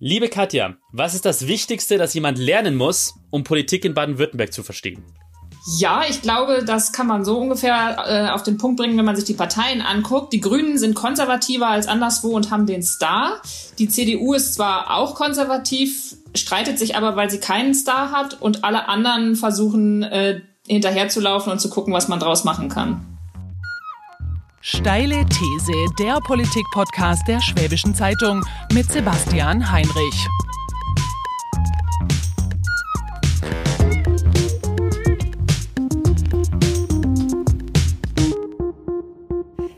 Liebe Katja, was ist das Wichtigste, das jemand lernen muss, um Politik in Baden-Württemberg zu verstehen? Ja, ich glaube, das kann man so ungefähr äh, auf den Punkt bringen, wenn man sich die Parteien anguckt. Die Grünen sind konservativer als anderswo und haben den Star. Die CDU ist zwar auch konservativ, streitet sich aber, weil sie keinen Star hat und alle anderen versuchen äh, hinterherzulaufen und zu gucken, was man draus machen kann. Steile These, der Politik-Podcast der Schwäbischen Zeitung mit Sebastian Heinrich.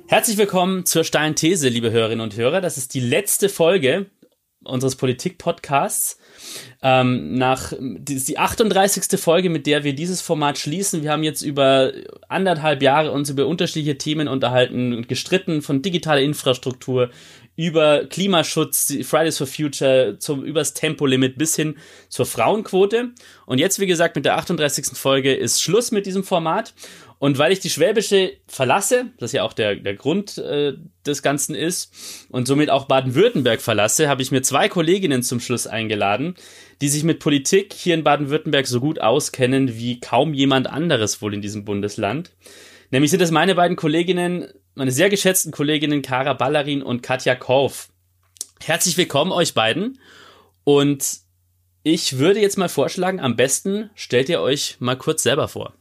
Herzlich willkommen zur Steilen These, liebe Hörerinnen und Hörer. Das ist die letzte Folge unseres Politik-Podcasts. Ähm, nach, ist die 38. Folge, mit der wir dieses Format schließen. Wir haben jetzt über anderthalb Jahre uns über unterschiedliche Themen unterhalten und gestritten, von digitaler Infrastruktur über Klimaschutz, Fridays for Future, zum, übers Tempolimit bis hin zur Frauenquote. Und jetzt, wie gesagt, mit der 38. Folge ist Schluss mit diesem Format. Und weil ich die Schwäbische verlasse, das ja auch der, der Grund äh, des Ganzen ist, und somit auch Baden-Württemberg verlasse, habe ich mir zwei Kolleginnen zum Schluss eingeladen, die sich mit Politik hier in Baden-Württemberg so gut auskennen wie kaum jemand anderes wohl in diesem Bundesland. Nämlich sind es meine beiden Kolleginnen, meine sehr geschätzten Kolleginnen Kara Ballarin und Katja Korf. Herzlich willkommen euch beiden. Und ich würde jetzt mal vorschlagen, am besten stellt ihr euch mal kurz selber vor.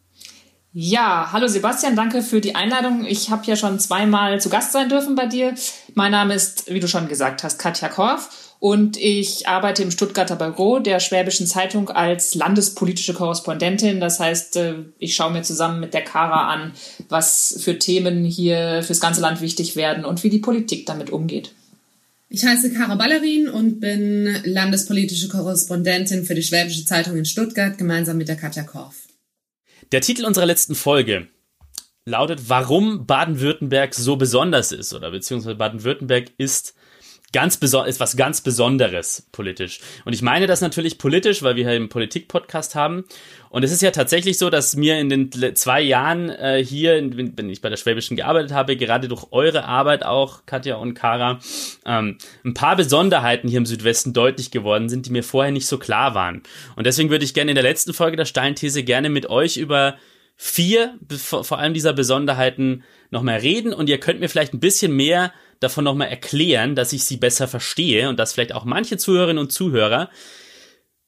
Ja, hallo Sebastian, danke für die Einladung. Ich habe ja schon zweimal zu Gast sein dürfen bei dir. Mein Name ist, wie du schon gesagt hast, Katja Korf und ich arbeite im Stuttgarter Büro der Schwäbischen Zeitung als landespolitische Korrespondentin. Das heißt, äh, ich schaue mir zusammen mit der Kara an, was für Themen hier fürs ganze Land wichtig werden und wie die Politik damit umgeht. Ich heiße Kara Ballerin und bin landespolitische Korrespondentin für die Schwäbische Zeitung in Stuttgart gemeinsam mit der Katja Korf. Der Titel unserer letzten Folge lautet, warum Baden-Württemberg so besonders ist oder beziehungsweise Baden-Württemberg ist ganz ist was ganz Besonderes politisch. Und ich meine das natürlich politisch, weil wir hier einen Politik-Podcast haben. Und es ist ja tatsächlich so, dass mir in den zwei Jahren äh, hier, wenn ich bei der Schwäbischen gearbeitet habe, gerade durch eure Arbeit auch, Katja und Kara, ähm, ein paar Besonderheiten hier im Südwesten deutlich geworden sind, die mir vorher nicht so klar waren. Und deswegen würde ich gerne in der letzten Folge der Steinthese gerne mit euch über vier, vor allem dieser Besonderheiten, nochmal reden. Und ihr könnt mir vielleicht ein bisschen mehr davon nochmal erklären, dass ich sie besser verstehe und dass vielleicht auch manche Zuhörerinnen und Zuhörer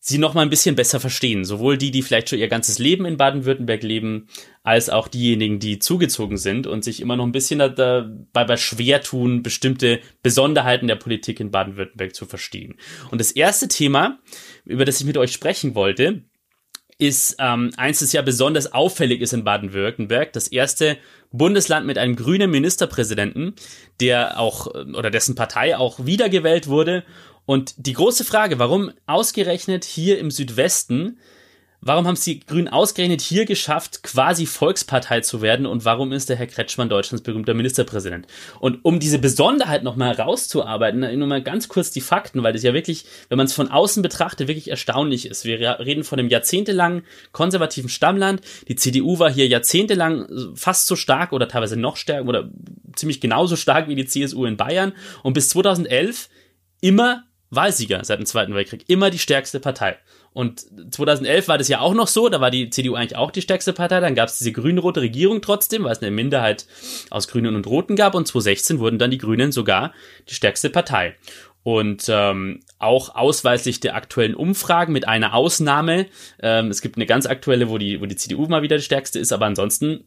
sie noch mal ein bisschen besser verstehen. Sowohl die, die vielleicht schon ihr ganzes Leben in Baden-Württemberg leben, als auch diejenigen, die zugezogen sind und sich immer noch ein bisschen dabei schwer tun, bestimmte Besonderheiten der Politik in Baden-Württemberg zu verstehen. Und das erste Thema, über das ich mit euch sprechen wollte, ist ähm, eins, das ja besonders auffällig ist in Baden-Württemberg. Das erste Bundesland mit einem grünen Ministerpräsidenten, der auch oder dessen Partei auch wiedergewählt wurde. Und die große Frage, warum ausgerechnet hier im Südwesten Warum haben es die Grünen ausgerechnet hier geschafft, quasi Volkspartei zu werden? Und warum ist der Herr Kretschmann Deutschlands berühmter Ministerpräsident? Und um diese Besonderheit nochmal herauszuarbeiten, nur mal ganz kurz die Fakten, weil das ja wirklich, wenn man es von außen betrachtet, wirklich erstaunlich ist. Wir reden von einem jahrzehntelangen konservativen Stammland. Die CDU war hier jahrzehntelang fast so stark oder teilweise noch stärker oder ziemlich genauso stark wie die CSU in Bayern. Und bis 2011 immer Wahlsieger seit dem Zweiten Weltkrieg. Immer die stärkste Partei. Und 2011 war das ja auch noch so, da war die CDU eigentlich auch die stärkste Partei, dann gab es diese grün-rote Regierung trotzdem, weil es eine Minderheit aus Grünen und Roten gab und 2016 wurden dann die Grünen sogar die stärkste Partei. Und ähm, auch ausweislich der aktuellen Umfragen mit einer Ausnahme. Ähm, es gibt eine ganz aktuelle, wo die, wo die CDU mal wieder die stärkste ist, aber ansonsten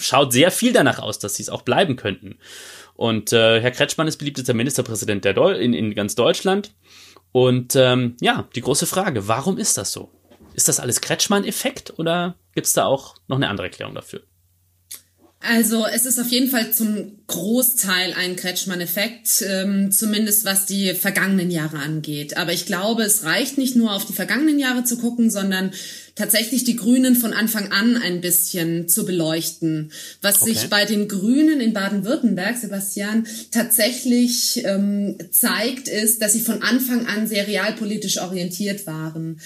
schaut sehr viel danach aus, dass sie es auch bleiben könnten. Und äh, Herr Kretschmann ist beliebtester Ministerpräsident der Deu in, in ganz Deutschland. Und ähm, ja, die große Frage, warum ist das so? Ist das alles Kretschmann-Effekt oder gibt es da auch noch eine andere Erklärung dafür? Also es ist auf jeden Fall zum Großteil ein Kretschmann-Effekt, ähm, zumindest was die vergangenen Jahre angeht. Aber ich glaube, es reicht nicht nur auf die vergangenen Jahre zu gucken, sondern tatsächlich die Grünen von Anfang an ein bisschen zu beleuchten. Was okay. sich bei den Grünen in Baden-Württemberg, Sebastian, tatsächlich ähm, zeigt, ist, dass sie von Anfang an sehr realpolitisch orientiert waren.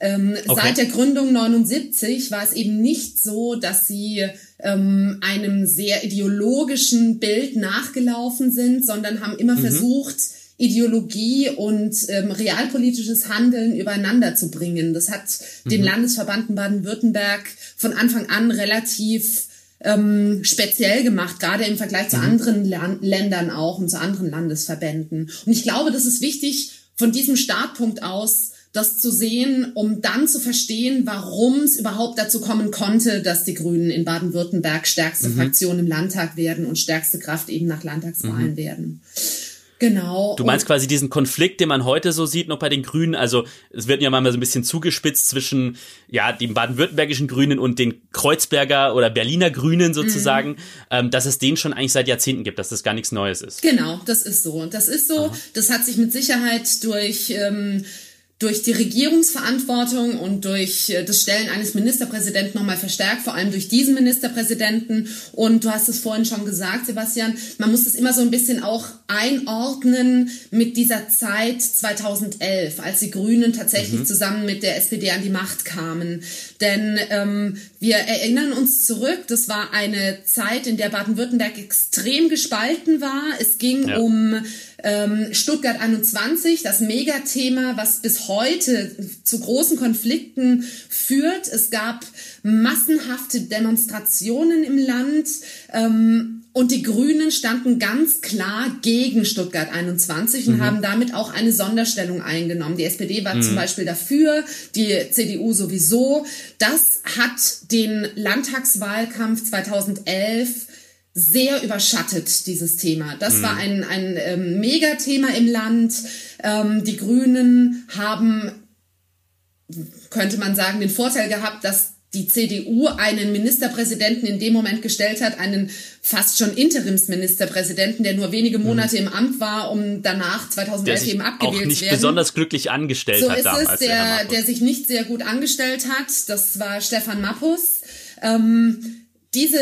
Ähm, okay. Seit der Gründung 79 war es eben nicht so, dass sie ähm, einem sehr ideologischen Bild nachgelaufen sind, sondern haben immer mhm. versucht, Ideologie und ähm, realpolitisches Handeln übereinander zu bringen. Das hat mhm. den Landesverband Baden-Württemberg von Anfang an relativ ähm, speziell gemacht, gerade im Vergleich zu mhm. anderen Lan Ländern auch und zu anderen Landesverbänden. Und ich glaube, das ist wichtig, von diesem Startpunkt aus das zu sehen, um dann zu verstehen, warum es überhaupt dazu kommen konnte, dass die Grünen in Baden-Württemberg stärkste mhm. Fraktion im Landtag werden und stärkste Kraft eben nach Landtagswahlen mhm. werden. Genau. Du meinst quasi diesen Konflikt, den man heute so sieht, noch bei den Grünen. Also es wird ja manchmal so ein bisschen zugespitzt zwischen ja den baden-württembergischen Grünen und den Kreuzberger oder Berliner Grünen sozusagen, mhm. ähm, dass es den schon eigentlich seit Jahrzehnten gibt, dass das gar nichts Neues ist. Genau, das ist so. Das ist so. Aha. Das hat sich mit Sicherheit durch ähm, durch die Regierungsverantwortung und durch äh, das Stellen eines Ministerpräsidenten nochmal verstärkt, vor allem durch diesen Ministerpräsidenten. Und du hast es vorhin schon gesagt, Sebastian, man muss es immer so ein bisschen auch einordnen mit dieser Zeit 2011, als die Grünen tatsächlich mhm. zusammen mit der SPD an die Macht kamen. Denn ähm, wir erinnern uns zurück, das war eine Zeit, in der Baden-Württemberg extrem gespalten war. Es ging ja. um ähm, Stuttgart 21, das Megathema, was bis heute zu großen Konflikten führt. Es gab massenhafte Demonstrationen im Land. Ähm, und die Grünen standen ganz klar gegen Stuttgart 21 und mhm. haben damit auch eine Sonderstellung eingenommen. Die SPD war mhm. zum Beispiel dafür, die CDU sowieso. Das hat den Landtagswahlkampf 2011 sehr überschattet, dieses Thema. Das mhm. war ein, ein ähm, Megathema im Land. Ähm, die Grünen haben, könnte man sagen, den Vorteil gehabt, dass die CDU einen Ministerpräsidenten in dem Moment gestellt hat, einen fast schon Interimsministerpräsidenten, der nur wenige Monate mhm. im Amt war, um danach 2011 eben abgewählt auch nicht werden. besonders glücklich angestellt so hat ist damals. Es, der, der sich nicht sehr gut angestellt hat. Das war Stefan Mappus. Ähm, diese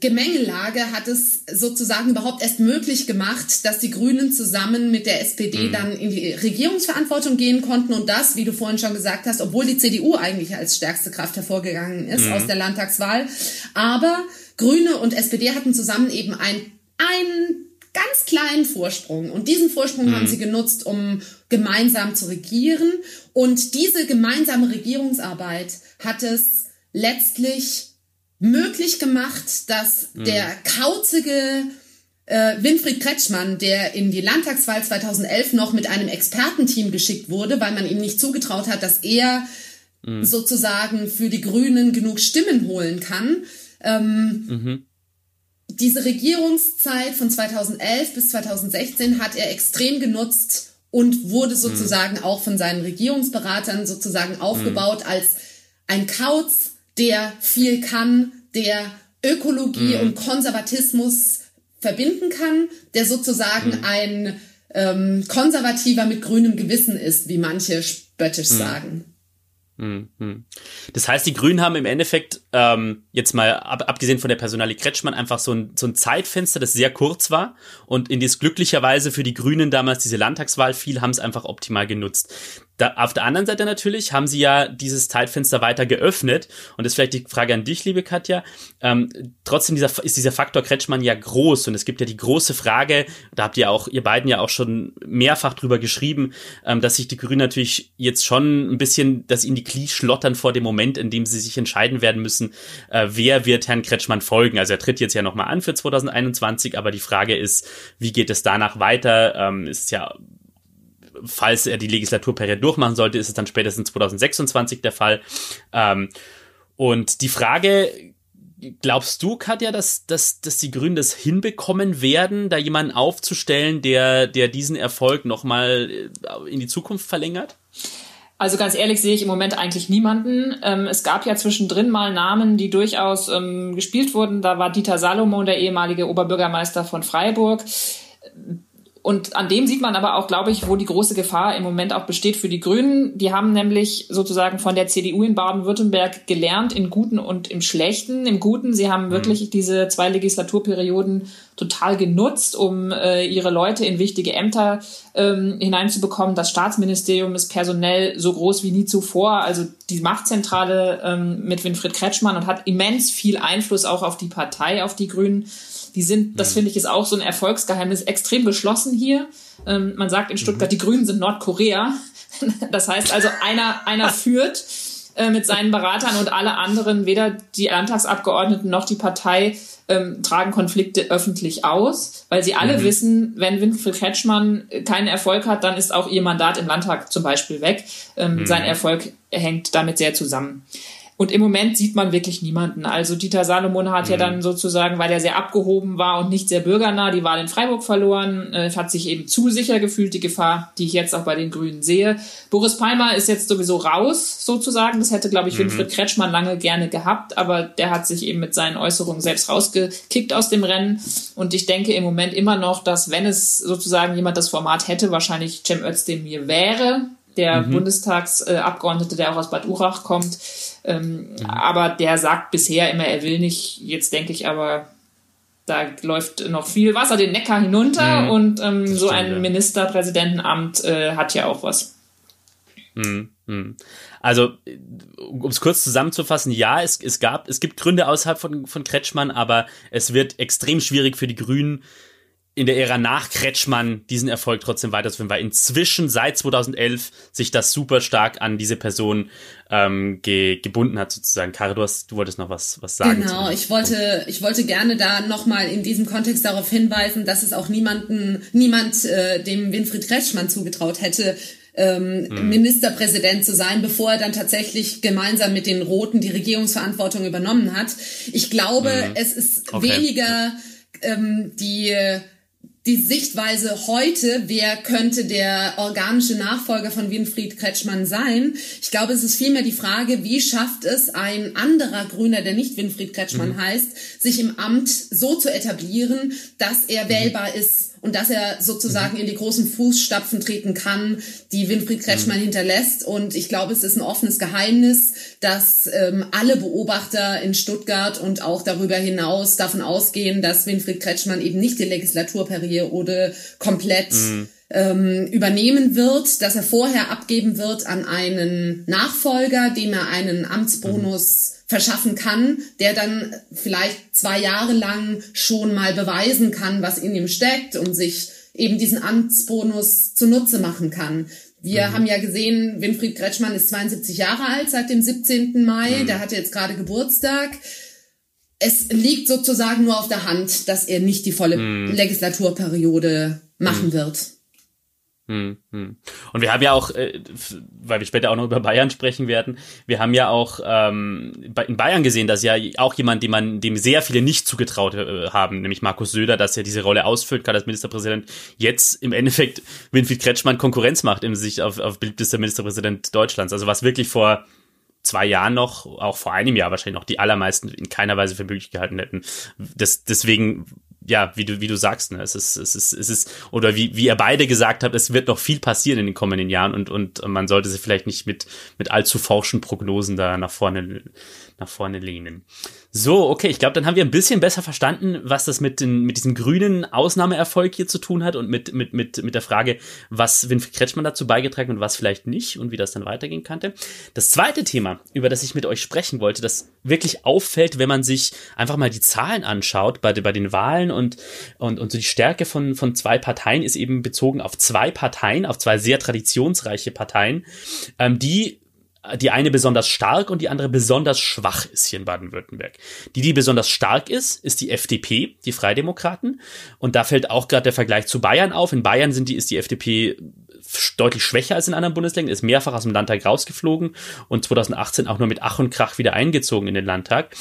Gemengelage hat es sozusagen überhaupt erst möglich gemacht, dass die Grünen zusammen mit der SPD mhm. dann in die Regierungsverantwortung gehen konnten und das, wie du vorhin schon gesagt hast, obwohl die CDU eigentlich als stärkste Kraft hervorgegangen ist mhm. aus der Landtagswahl. Aber Grüne und SPD hatten zusammen eben ein, einen ganz kleinen Vorsprung und diesen Vorsprung mhm. haben sie genutzt, um gemeinsam zu regieren und diese gemeinsame Regierungsarbeit hat es letztlich möglich gemacht, dass mhm. der kauzige äh, Winfried Kretschmann, der in die Landtagswahl 2011 noch mit einem Expertenteam geschickt wurde, weil man ihm nicht zugetraut hat, dass er mhm. sozusagen für die Grünen genug Stimmen holen kann. Ähm, mhm. Diese Regierungszeit von 2011 bis 2016 hat er extrem genutzt und wurde sozusagen mhm. auch von seinen Regierungsberatern sozusagen aufgebaut mhm. als ein Kauz, der viel kann, der Ökologie mhm. und Konservatismus verbinden kann, der sozusagen mhm. ein ähm, Konservativer mit grünem Gewissen ist, wie manche spöttisch mhm. sagen. Mhm. Das heißt, die Grünen haben im Endeffekt, ähm, jetzt mal ab, abgesehen von der Personalie Kretschmann, einfach so ein, so ein Zeitfenster, das sehr kurz war und in das glücklicherweise für die Grünen damals diese Landtagswahl fiel, haben es einfach optimal genutzt. Da, auf der anderen Seite natürlich haben sie ja dieses Zeitfenster weiter geöffnet und das ist vielleicht die Frage an dich, liebe Katja. Ähm, trotzdem dieser, ist dieser Faktor Kretschmann ja groß und es gibt ja die große Frage, da habt ihr auch, ihr beiden ja auch schon mehrfach drüber geschrieben, ähm, dass sich die Grünen natürlich jetzt schon ein bisschen, dass ihnen die Knie schlottern vor dem Moment, in dem sie sich entscheiden werden müssen, äh, wer wird Herrn Kretschmann folgen. Also er tritt jetzt ja nochmal an für 2021, aber die Frage ist, wie geht es danach weiter? Ähm, ist ja falls er die Legislaturperiode durchmachen sollte, ist es dann spätestens 2026 der Fall. Ähm, und die Frage, glaubst du, Katja, dass, dass, dass die Grünen das hinbekommen werden, da jemanden aufzustellen, der, der diesen Erfolg nochmal äh, in die Zukunft verlängert? Also ganz ehrlich sehe ich im Moment eigentlich niemanden. Ähm, es gab ja zwischendrin mal Namen, die durchaus ähm, gespielt wurden. Da war Dieter Salomon, der ehemalige Oberbürgermeister von Freiburg und an dem sieht man aber auch, glaube ich, wo die große Gefahr im Moment auch besteht für die Grünen. Die haben nämlich sozusagen von der CDU in Baden-Württemberg gelernt, in Guten und im Schlechten. Im Guten, sie haben wirklich mhm. diese zwei Legislaturperioden total genutzt, um äh, ihre Leute in wichtige Ämter ähm, hineinzubekommen. Das Staatsministerium ist personell so groß wie nie zuvor. Also die Machtzentrale ähm, mit Winfried Kretschmann und hat immens viel Einfluss auch auf die Partei, auf die Grünen Die sind, das mhm. finde ich, ist auch so ein Erfolgsgeheimnis, extrem geschlossen hier. Ähm, man sagt in Stuttgart, mhm. die Grünen sind Nordkorea. Das heißt also, einer, einer führt äh, mit seinen Beratern und alle anderen, weder die Landtagsabgeordneten noch die Partei, ähm, tragen Konflikte öffentlich aus, weil sie alle mhm. wissen, wenn Winfried Kretschmann keinen Erfolg hat, dann ist auch ihr Mandat im Landtag zum Beispiel weg. Ähm, mhm. Sein Erfolg hängt damit sehr zusammen. Und im Moment sieht man wirklich niemanden. Also Dieter Salomon hat mhm. ja dann sozusagen, weil er sehr abgehoben war und nicht sehr bürgernah, die Wahl in Freiburg verloren, äh, hat sich eben zu sicher gefühlt, die Gefahr, die ich jetzt auch bei den Grünen sehe. Boris Palmer ist jetzt sowieso raus, sozusagen. Das hätte, glaube ich, mhm. Winfried Kretschmann lange gerne gehabt, aber der hat sich eben mit seinen Äußerungen selbst rausgekickt aus dem Rennen. Und ich denke im Moment immer noch, dass wenn es sozusagen jemand das Format hätte, wahrscheinlich Cem Özdemir wäre, der mhm. Bundestagsabgeordnete, der auch aus Bad Urach kommt. Ähm, mhm. Aber der sagt bisher immer, er will nicht. Jetzt denke ich aber, da läuft noch viel Wasser den Neckar hinunter mhm. und ähm, so ein ja. Ministerpräsidentenamt äh, hat ja auch was. Mhm. mhm. Also, um es kurz zusammenzufassen, ja, es, es gab, es gibt Gründe außerhalb von, von Kretschmann, aber es wird extrem schwierig für die Grünen, in der Ära nach Kretschmann diesen Erfolg trotzdem weiterzuführen, weil inzwischen seit 2011 sich das super stark an diese Person ähm, ge gebunden hat sozusagen. Kare, du, hast, du wolltest noch was, was sagen. Genau, ich wollte, ich wollte gerne da nochmal in diesem Kontext darauf hinweisen, dass es auch niemanden, niemand äh, dem Winfried Kretschmann zugetraut hätte, ähm, hm. Ministerpräsident zu sein, bevor er dann tatsächlich gemeinsam mit den Roten die Regierungsverantwortung übernommen hat. Ich glaube, hm. es ist okay. weniger ähm, die die Sichtweise heute, wer könnte der organische Nachfolger von Winfried Kretschmann sein? Ich glaube, es ist vielmehr die Frage, wie schafft es ein anderer Grüner, der nicht Winfried Kretschmann mhm. heißt, sich im Amt so zu etablieren, dass er mhm. wählbar ist und dass er sozusagen mhm. in die großen Fußstapfen treten kann, die Winfried Kretschmann mhm. hinterlässt. Und ich glaube, es ist ein offenes Geheimnis, dass ähm, alle Beobachter in Stuttgart und auch darüber hinaus davon ausgehen, dass Winfried Kretschmann eben nicht die Legislaturperiode komplett mhm ähm, übernehmen wird, dass er vorher abgeben wird an einen Nachfolger, dem er einen Amtsbonus mhm. verschaffen kann, der dann vielleicht zwei Jahre lang schon mal beweisen kann, was in ihm steckt und sich eben diesen Amtsbonus zunutze machen kann. Wir mhm. haben ja gesehen, Winfried Kretschmann ist 72 Jahre alt seit dem 17. Mai, mhm. der hatte jetzt gerade Geburtstag. Es liegt sozusagen nur auf der Hand, dass er nicht die volle mhm. Legislaturperiode machen mhm. wird. Hm, hm. Und wir haben ja auch, äh, weil wir später auch noch über Bayern sprechen werden, wir haben ja auch ähm, in Bayern gesehen, dass ja auch jemand, dem man, dem sehr viele nicht zugetraut äh, haben, nämlich Markus Söder, dass er diese Rolle ausfüllt, gerade als Ministerpräsident, jetzt im Endeffekt Winfried Kretschmann Konkurrenz macht im Sicht auf, auf beliebtester Ministerpräsident Deutschlands. Also was wirklich vor zwei Jahren noch, auch vor einem Jahr wahrscheinlich noch die allermeisten in keiner Weise für möglich gehalten hätten. Das, deswegen ja, wie du, wie du sagst, ne, es ist, es ist, es ist, oder wie, wie ihr beide gesagt habt, es wird noch viel passieren in den kommenden Jahren und, und man sollte sich vielleicht nicht mit, mit allzu forschen Prognosen da nach vorne, nach vorne lehnen. So, okay, ich glaube, dann haben wir ein bisschen besser verstanden, was das mit, den, mit diesem grünen Ausnahmeerfolg hier zu tun hat und mit, mit, mit, mit der Frage, was Winfried Kretschmann dazu beigetragen und was vielleicht nicht und wie das dann weitergehen könnte. Das zweite Thema, über das ich mit euch sprechen wollte, das wirklich auffällt, wenn man sich einfach mal die Zahlen anschaut bei, bei den Wahlen und, und, und so die Stärke von, von zwei Parteien ist eben bezogen auf zwei Parteien, auf zwei sehr traditionsreiche Parteien, ähm, die die eine besonders stark und die andere besonders schwach ist hier in Baden-Württemberg. Die, die besonders stark ist, ist die FDP, die Freidemokraten. Und da fällt auch gerade der Vergleich zu Bayern auf. In Bayern sind die, ist die FDP deutlich schwächer als in anderen Bundesländern, ist mehrfach aus dem Landtag rausgeflogen und 2018 auch nur mit Ach und Krach wieder eingezogen in den Landtag.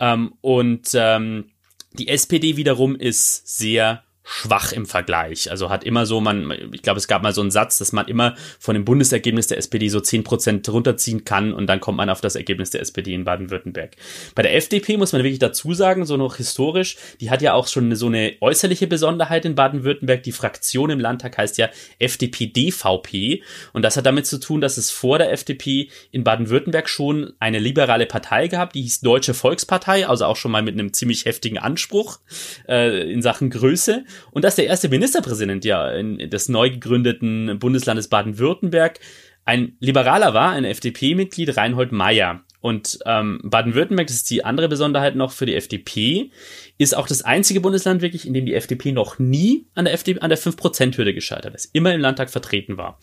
Ähm, und ähm, die SPD wiederum ist sehr schwach im Vergleich. Also hat immer so, man, ich glaube, es gab mal so einen Satz, dass man immer von dem Bundesergebnis der SPD so zehn Prozent runterziehen kann und dann kommt man auf das Ergebnis der SPD in Baden-Württemberg. Bei der FDP muss man wirklich dazu sagen, so noch historisch, die hat ja auch schon so eine äußerliche Besonderheit in Baden-Württemberg. Die Fraktion im Landtag heißt ja FDP-DVP und das hat damit zu tun, dass es vor der FDP in Baden-Württemberg schon eine liberale Partei gab, die hieß Deutsche Volkspartei, also auch schon mal mit einem ziemlich heftigen Anspruch äh, in Sachen Größe und dass der erste Ministerpräsident ja in, des neu gegründeten Bundeslandes Baden-Württemberg ein Liberaler war, ein FDP-Mitglied, Reinhold Meyer. Und ähm, Baden-Württemberg, das ist die andere Besonderheit noch für die FDP, ist auch das einzige Bundesland wirklich, in dem die FDP noch nie an der, FDP, an der 5%-Hürde gescheitert ist, immer im Landtag vertreten war.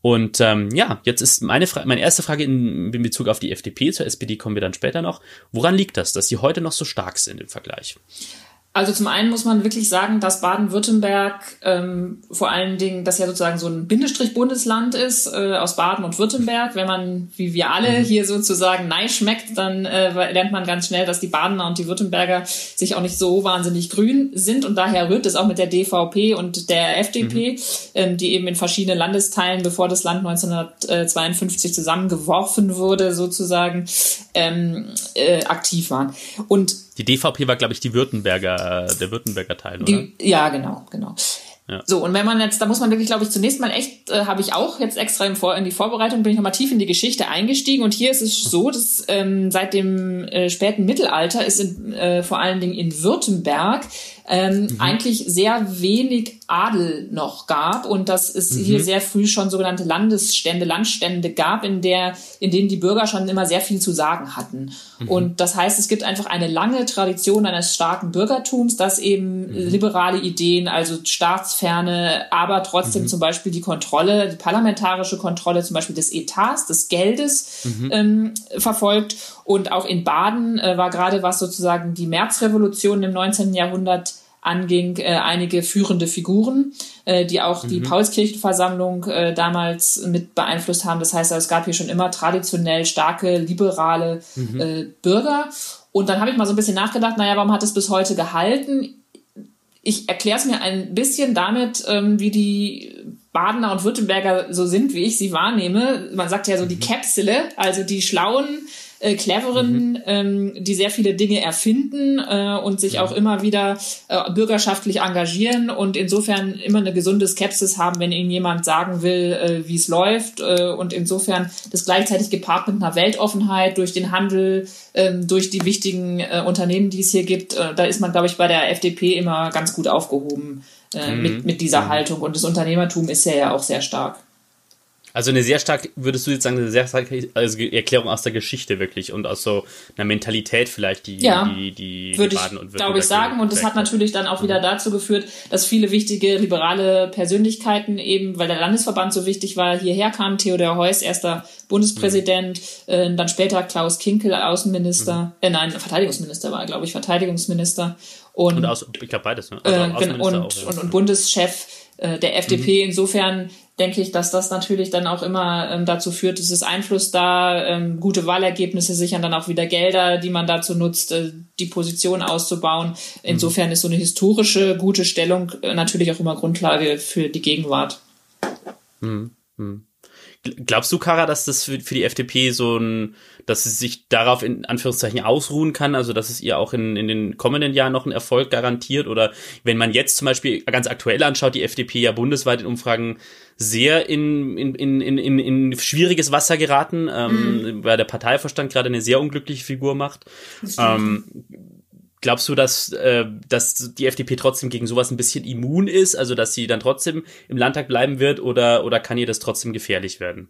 Und ähm, ja, jetzt ist meine, Fra meine erste Frage in, in Bezug auf die FDP, zur SPD kommen wir dann später noch. Woran liegt das, dass die heute noch so stark sind im Vergleich? Also zum einen muss man wirklich sagen, dass Baden-Württemberg ähm, vor allen Dingen, das ja sozusagen so ein Bindestrich-Bundesland ist äh, aus Baden und Württemberg. Wenn man, wie wir alle mhm. hier sozusagen Nei schmeckt, dann äh, lernt man ganz schnell, dass die Badener und die Württemberger sich auch nicht so wahnsinnig grün sind und daher rührt es auch mit der DVP und der FDP, mhm. ähm, die eben in verschiedenen Landesteilen, bevor das Land 1952 zusammengeworfen wurde, sozusagen ähm, äh, aktiv waren. Und die DVP war, glaube ich, die Württemberger, der Württemberger Teil, oder? Die, ja, genau, genau. Ja. So, und wenn man jetzt, da muss man wirklich, glaube ich, zunächst mal echt, äh, habe ich auch jetzt extra in, Vor in die Vorbereitung, bin ich nochmal tief in die Geschichte eingestiegen. Und hier ist es so, dass ähm, seit dem äh, späten Mittelalter ist in, äh, vor allen Dingen in Württemberg ähm, mhm. eigentlich sehr wenig Adel noch gab und dass es mhm. hier sehr früh schon sogenannte Landesstände, Landstände gab, in der, in denen die Bürger schon immer sehr viel zu sagen hatten. Mhm. Und das heißt, es gibt einfach eine lange Tradition eines starken Bürgertums, das eben mhm. liberale Ideen, also staatsferne, aber trotzdem mhm. zum Beispiel die Kontrolle, die parlamentarische Kontrolle zum Beispiel des Etats, des Geldes mhm. ähm, verfolgt. Und auch in Baden äh, war gerade was sozusagen die Märzrevolution im 19. Jahrhundert anging, äh, einige führende Figuren, äh, die auch mhm. die Paulskirchenversammlung äh, damals mit beeinflusst haben. Das heißt, es gab hier schon immer traditionell starke, liberale mhm. äh, Bürger. Und dann habe ich mal so ein bisschen nachgedacht, naja, warum hat es bis heute gehalten? Ich erkläre es mir ein bisschen damit, ähm, wie die Badener und Württemberger so sind, wie ich sie wahrnehme. Man sagt ja so die mhm. Käpsele, also die schlauen, äh, cleveren, mhm. ähm, die sehr viele Dinge erfinden äh, und sich ja. auch immer wieder äh, bürgerschaftlich engagieren und insofern immer eine gesunde Skepsis haben, wenn ihnen jemand sagen will, äh, wie es läuft äh, und insofern das gleichzeitig gepaart mit einer Weltoffenheit durch den Handel, äh, durch die wichtigen äh, Unternehmen, die es hier gibt. Äh, da ist man, glaube ich, bei der FDP immer ganz gut aufgehoben äh, mhm. mit, mit dieser mhm. Haltung und das Unternehmertum ist ja, ja auch sehr stark. Also eine sehr stark, würdest du jetzt sagen, eine sehr starke also Erklärung aus der Geschichte wirklich und aus so einer Mentalität vielleicht, die ja, die, die, würde die Baden und glaube ich sagen. Und das hat natürlich dann auch wieder mhm. dazu geführt, dass viele wichtige liberale Persönlichkeiten eben, weil der Landesverband so wichtig war, hierher kamen. Theodor Heuss, erster Bundespräsident, mhm. äh, dann später Klaus Kinkel, Außenminister, mhm. äh, nein, Verteidigungsminister war, glaube ich, Verteidigungsminister. Und, und aus, ich glaube beides, ne? Also äh, und, auch, und, und Bundeschef äh, der FDP. Mhm. Insofern denke ich, dass das natürlich dann auch immer ähm, dazu führt, es ist Einfluss da, ähm, gute Wahlergebnisse sichern dann auch wieder Gelder, die man dazu nutzt, äh, die Position auszubauen. Insofern mhm. ist so eine historische, gute Stellung äh, natürlich auch immer Grundlage für die Gegenwart. Mhm. Mhm. Glaubst du, Kara, dass das für, für die FDP so ein, dass sie sich darauf in Anführungszeichen ausruhen kann, also dass es ihr auch in, in den kommenden Jahren noch einen Erfolg garantiert? Oder wenn man jetzt zum Beispiel ganz aktuell anschaut, die FDP ja bundesweit in Umfragen sehr in, in, in, in, in schwieriges Wasser geraten, ähm, mhm. weil der Parteiverstand gerade eine sehr unglückliche Figur macht. Ähm, Glaubst du, dass, äh, dass die FDP trotzdem gegen sowas ein bisschen immun ist, also dass sie dann trotzdem im Landtag bleiben wird oder, oder kann ihr das trotzdem gefährlich werden?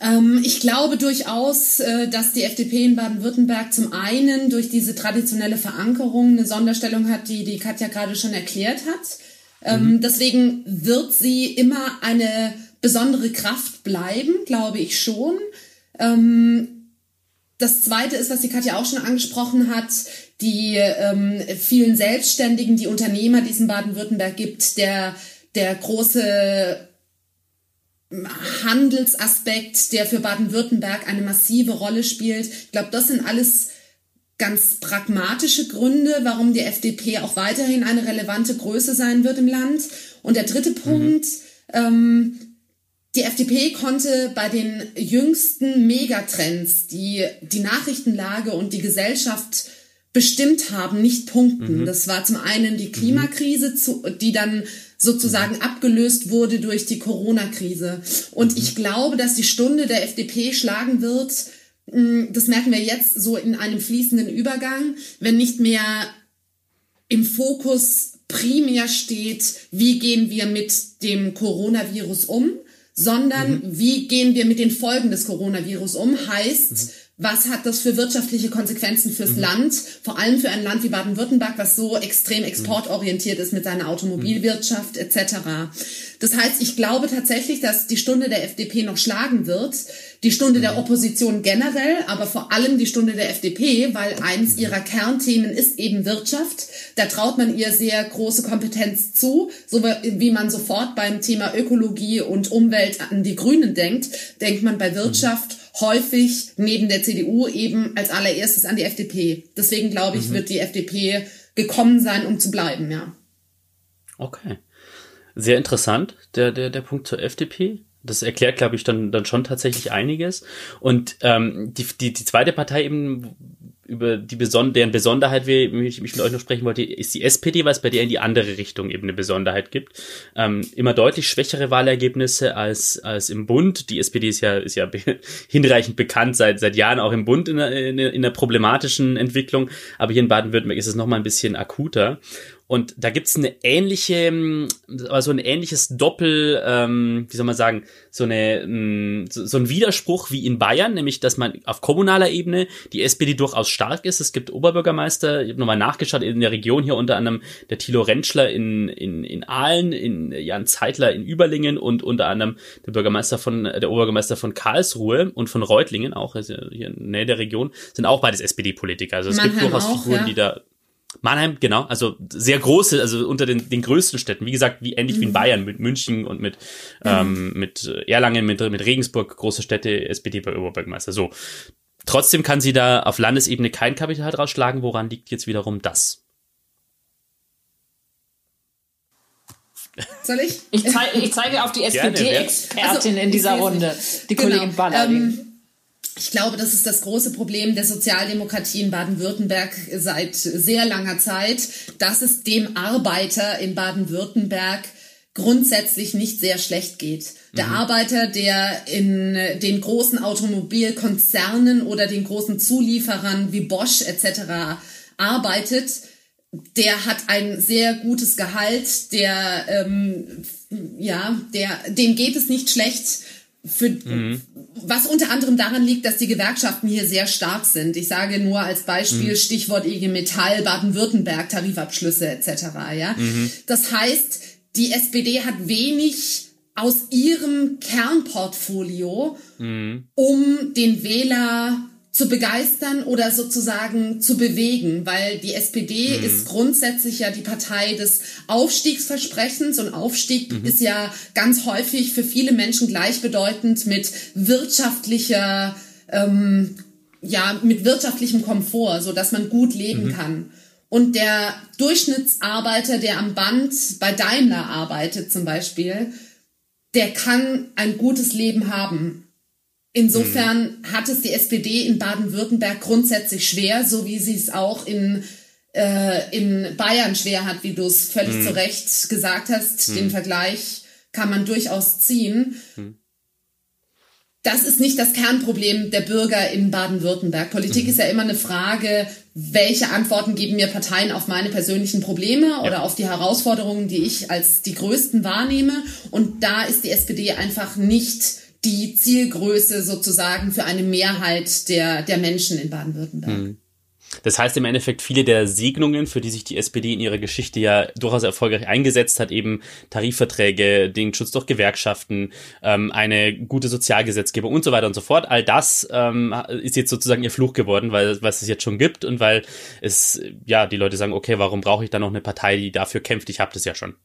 Ähm, ich glaube durchaus, äh, dass die FDP in Baden-Württemberg zum einen durch diese traditionelle Verankerung eine Sonderstellung hat, die die Katja gerade schon erklärt hat. Ähm, mhm. Deswegen wird sie immer eine besondere Kraft bleiben, glaube ich schon. Ähm, das Zweite ist, was die Katja auch schon angesprochen hat, die ähm, vielen Selbstständigen, die Unternehmer, die es in Baden-Württemberg gibt, der, der große Handelsaspekt, der für Baden-Württemberg eine massive Rolle spielt. Ich glaube, das sind alles ganz pragmatische Gründe, warum die FDP auch weiterhin eine relevante Größe sein wird im Land. Und der dritte mhm. Punkt, ähm, die FDP konnte bei den jüngsten Megatrends, die die Nachrichtenlage und die Gesellschaft bestimmt haben, nicht punkten. Mhm. Das war zum einen die Klimakrise, die dann sozusagen mhm. abgelöst wurde durch die Corona-Krise. Und mhm. ich glaube, dass die Stunde der FDP schlagen wird, mm, das merken wir jetzt so in einem fließenden Übergang, wenn nicht mehr im Fokus primär steht, wie gehen wir mit dem Coronavirus um, sondern mhm. wie gehen wir mit den Folgen des Coronavirus um, heißt, was hat das für wirtschaftliche Konsequenzen fürs mhm. Land, vor allem für ein Land wie Baden-Württemberg, was so extrem exportorientiert ist mit seiner Automobilwirtschaft etc. Das heißt, ich glaube tatsächlich, dass die Stunde der FDP noch schlagen wird, die Stunde der mhm. Opposition generell, aber vor allem die Stunde der FDP, weil eins mhm. ihrer Kernthemen ist eben Wirtschaft. Da traut man ihr sehr große Kompetenz zu, so wie man sofort beim Thema Ökologie und Umwelt an die Grünen denkt, denkt man bei Wirtschaft häufig neben der CDU eben als allererstes an die FDP. Deswegen glaube ich, mhm. wird die FDP gekommen sein, um zu bleiben, ja. Okay. Sehr interessant, der, der, der Punkt zur FDP. Das erklärt, glaube ich, dann, dann schon tatsächlich einiges. Und ähm, die, die, die zweite Partei eben, über die Beson deren Besonderheit, wie ich, mich mit euch noch sprechen wollte, ist die SPD, weil es bei der in die andere Richtung eben eine Besonderheit gibt. Ähm, immer deutlich schwächere Wahlergebnisse als, als im Bund. Die SPD ist ja, ist ja hinreichend bekannt seit, seit Jahren auch im Bund in einer, in einer problematischen Entwicklung. Aber hier in Baden-Württemberg ist es noch mal ein bisschen akuter. Und da gibt's eine ähnliche, also ein ähnliches Doppel, ähm, wie soll man sagen, so eine ähm, so, so ein Widerspruch wie in Bayern, nämlich dass man auf kommunaler Ebene die SPD durchaus stark ist. Es gibt Oberbürgermeister, ich habe nochmal nachgeschaut, in der Region hier unter anderem der Thilo Rentschler in, in, in Aalen, in Jan Zeitler in Überlingen und unter anderem der Bürgermeister von, der Oberbürgermeister von Karlsruhe und von Reutlingen, auch also hier in der Nähe der Region, sind auch beides SPD-Politiker. Also es Mannheim gibt durchaus auch, Figuren, ja. die da Mannheim, genau, also sehr große, also unter den, den größten Städten, wie gesagt, wie ähnlich mhm. wie in mhm. Bayern mit München und mit, mhm. ähm, mit Erlangen, mit, mit Regensburg, große Städte, SPD bei Oberbürgermeister. So. Trotzdem kann sie da auf Landesebene kein Kapital draus schlagen. Woran liegt jetzt wiederum das? Soll ich? Ich, zeige, ich zeige auf die SPD-Expertin also, in dieser Runde, die genau, Kollegin Balladin. Ähm, ich glaube, das ist das große Problem der Sozialdemokratie in Baden-Württemberg seit sehr langer Zeit, dass es dem Arbeiter in Baden-Württemberg grundsätzlich nicht sehr schlecht geht. Der mhm. Arbeiter, der in den großen Automobilkonzernen oder den großen Zulieferern wie Bosch etc. arbeitet, der hat ein sehr gutes Gehalt, der ähm, ja, der dem geht es nicht schlecht für, mhm. was unter anderem daran liegt, dass die Gewerkschaften hier sehr stark sind. Ich sage nur als Beispiel mhm. Stichwort IG Metall, Baden-Württemberg, Tarifabschlüsse etc. Ja, mhm. das heißt, die SPD hat wenig aus ihrem Kernportfolio, mhm. um den Wähler zu begeistern oder sozusagen zu bewegen, weil die SPD mhm. ist grundsätzlich ja die Partei des Aufstiegsversprechens und Aufstieg mhm. ist ja ganz häufig für viele Menschen gleichbedeutend mit wirtschaftlicher, ähm, ja, mit wirtschaftlichem Komfort, so dass man gut leben mhm. kann. Und der Durchschnittsarbeiter, der am Band bei Daimler arbeitet zum Beispiel, der kann ein gutes Leben haben. Insofern mhm. hat es die SPD in Baden-Württemberg grundsätzlich schwer, so wie sie es auch in, äh, in Bayern schwer hat, wie du es völlig mhm. zu Recht gesagt hast. Mhm. Den Vergleich kann man durchaus ziehen. Mhm. Das ist nicht das Kernproblem der Bürger in Baden-Württemberg. Politik mhm. ist ja immer eine Frage, welche Antworten geben mir Parteien auf meine persönlichen Probleme ja. oder auf die Herausforderungen, die ich als die größten wahrnehme. Und da ist die SPD einfach nicht die Zielgröße sozusagen für eine Mehrheit der, der Menschen in Baden-Württemberg. Hm. Das heißt im Endeffekt, viele der Segnungen, für die sich die SPD in ihrer Geschichte ja durchaus erfolgreich eingesetzt hat, eben Tarifverträge, den Schutz durch Gewerkschaften, ähm, eine gute Sozialgesetzgebung und so weiter und so fort, all das ähm, ist jetzt sozusagen ihr Fluch geworden, weil was es jetzt schon gibt und weil es, ja, die Leute sagen, okay, warum brauche ich da noch eine Partei, die dafür kämpft? Ich habe das ja schon.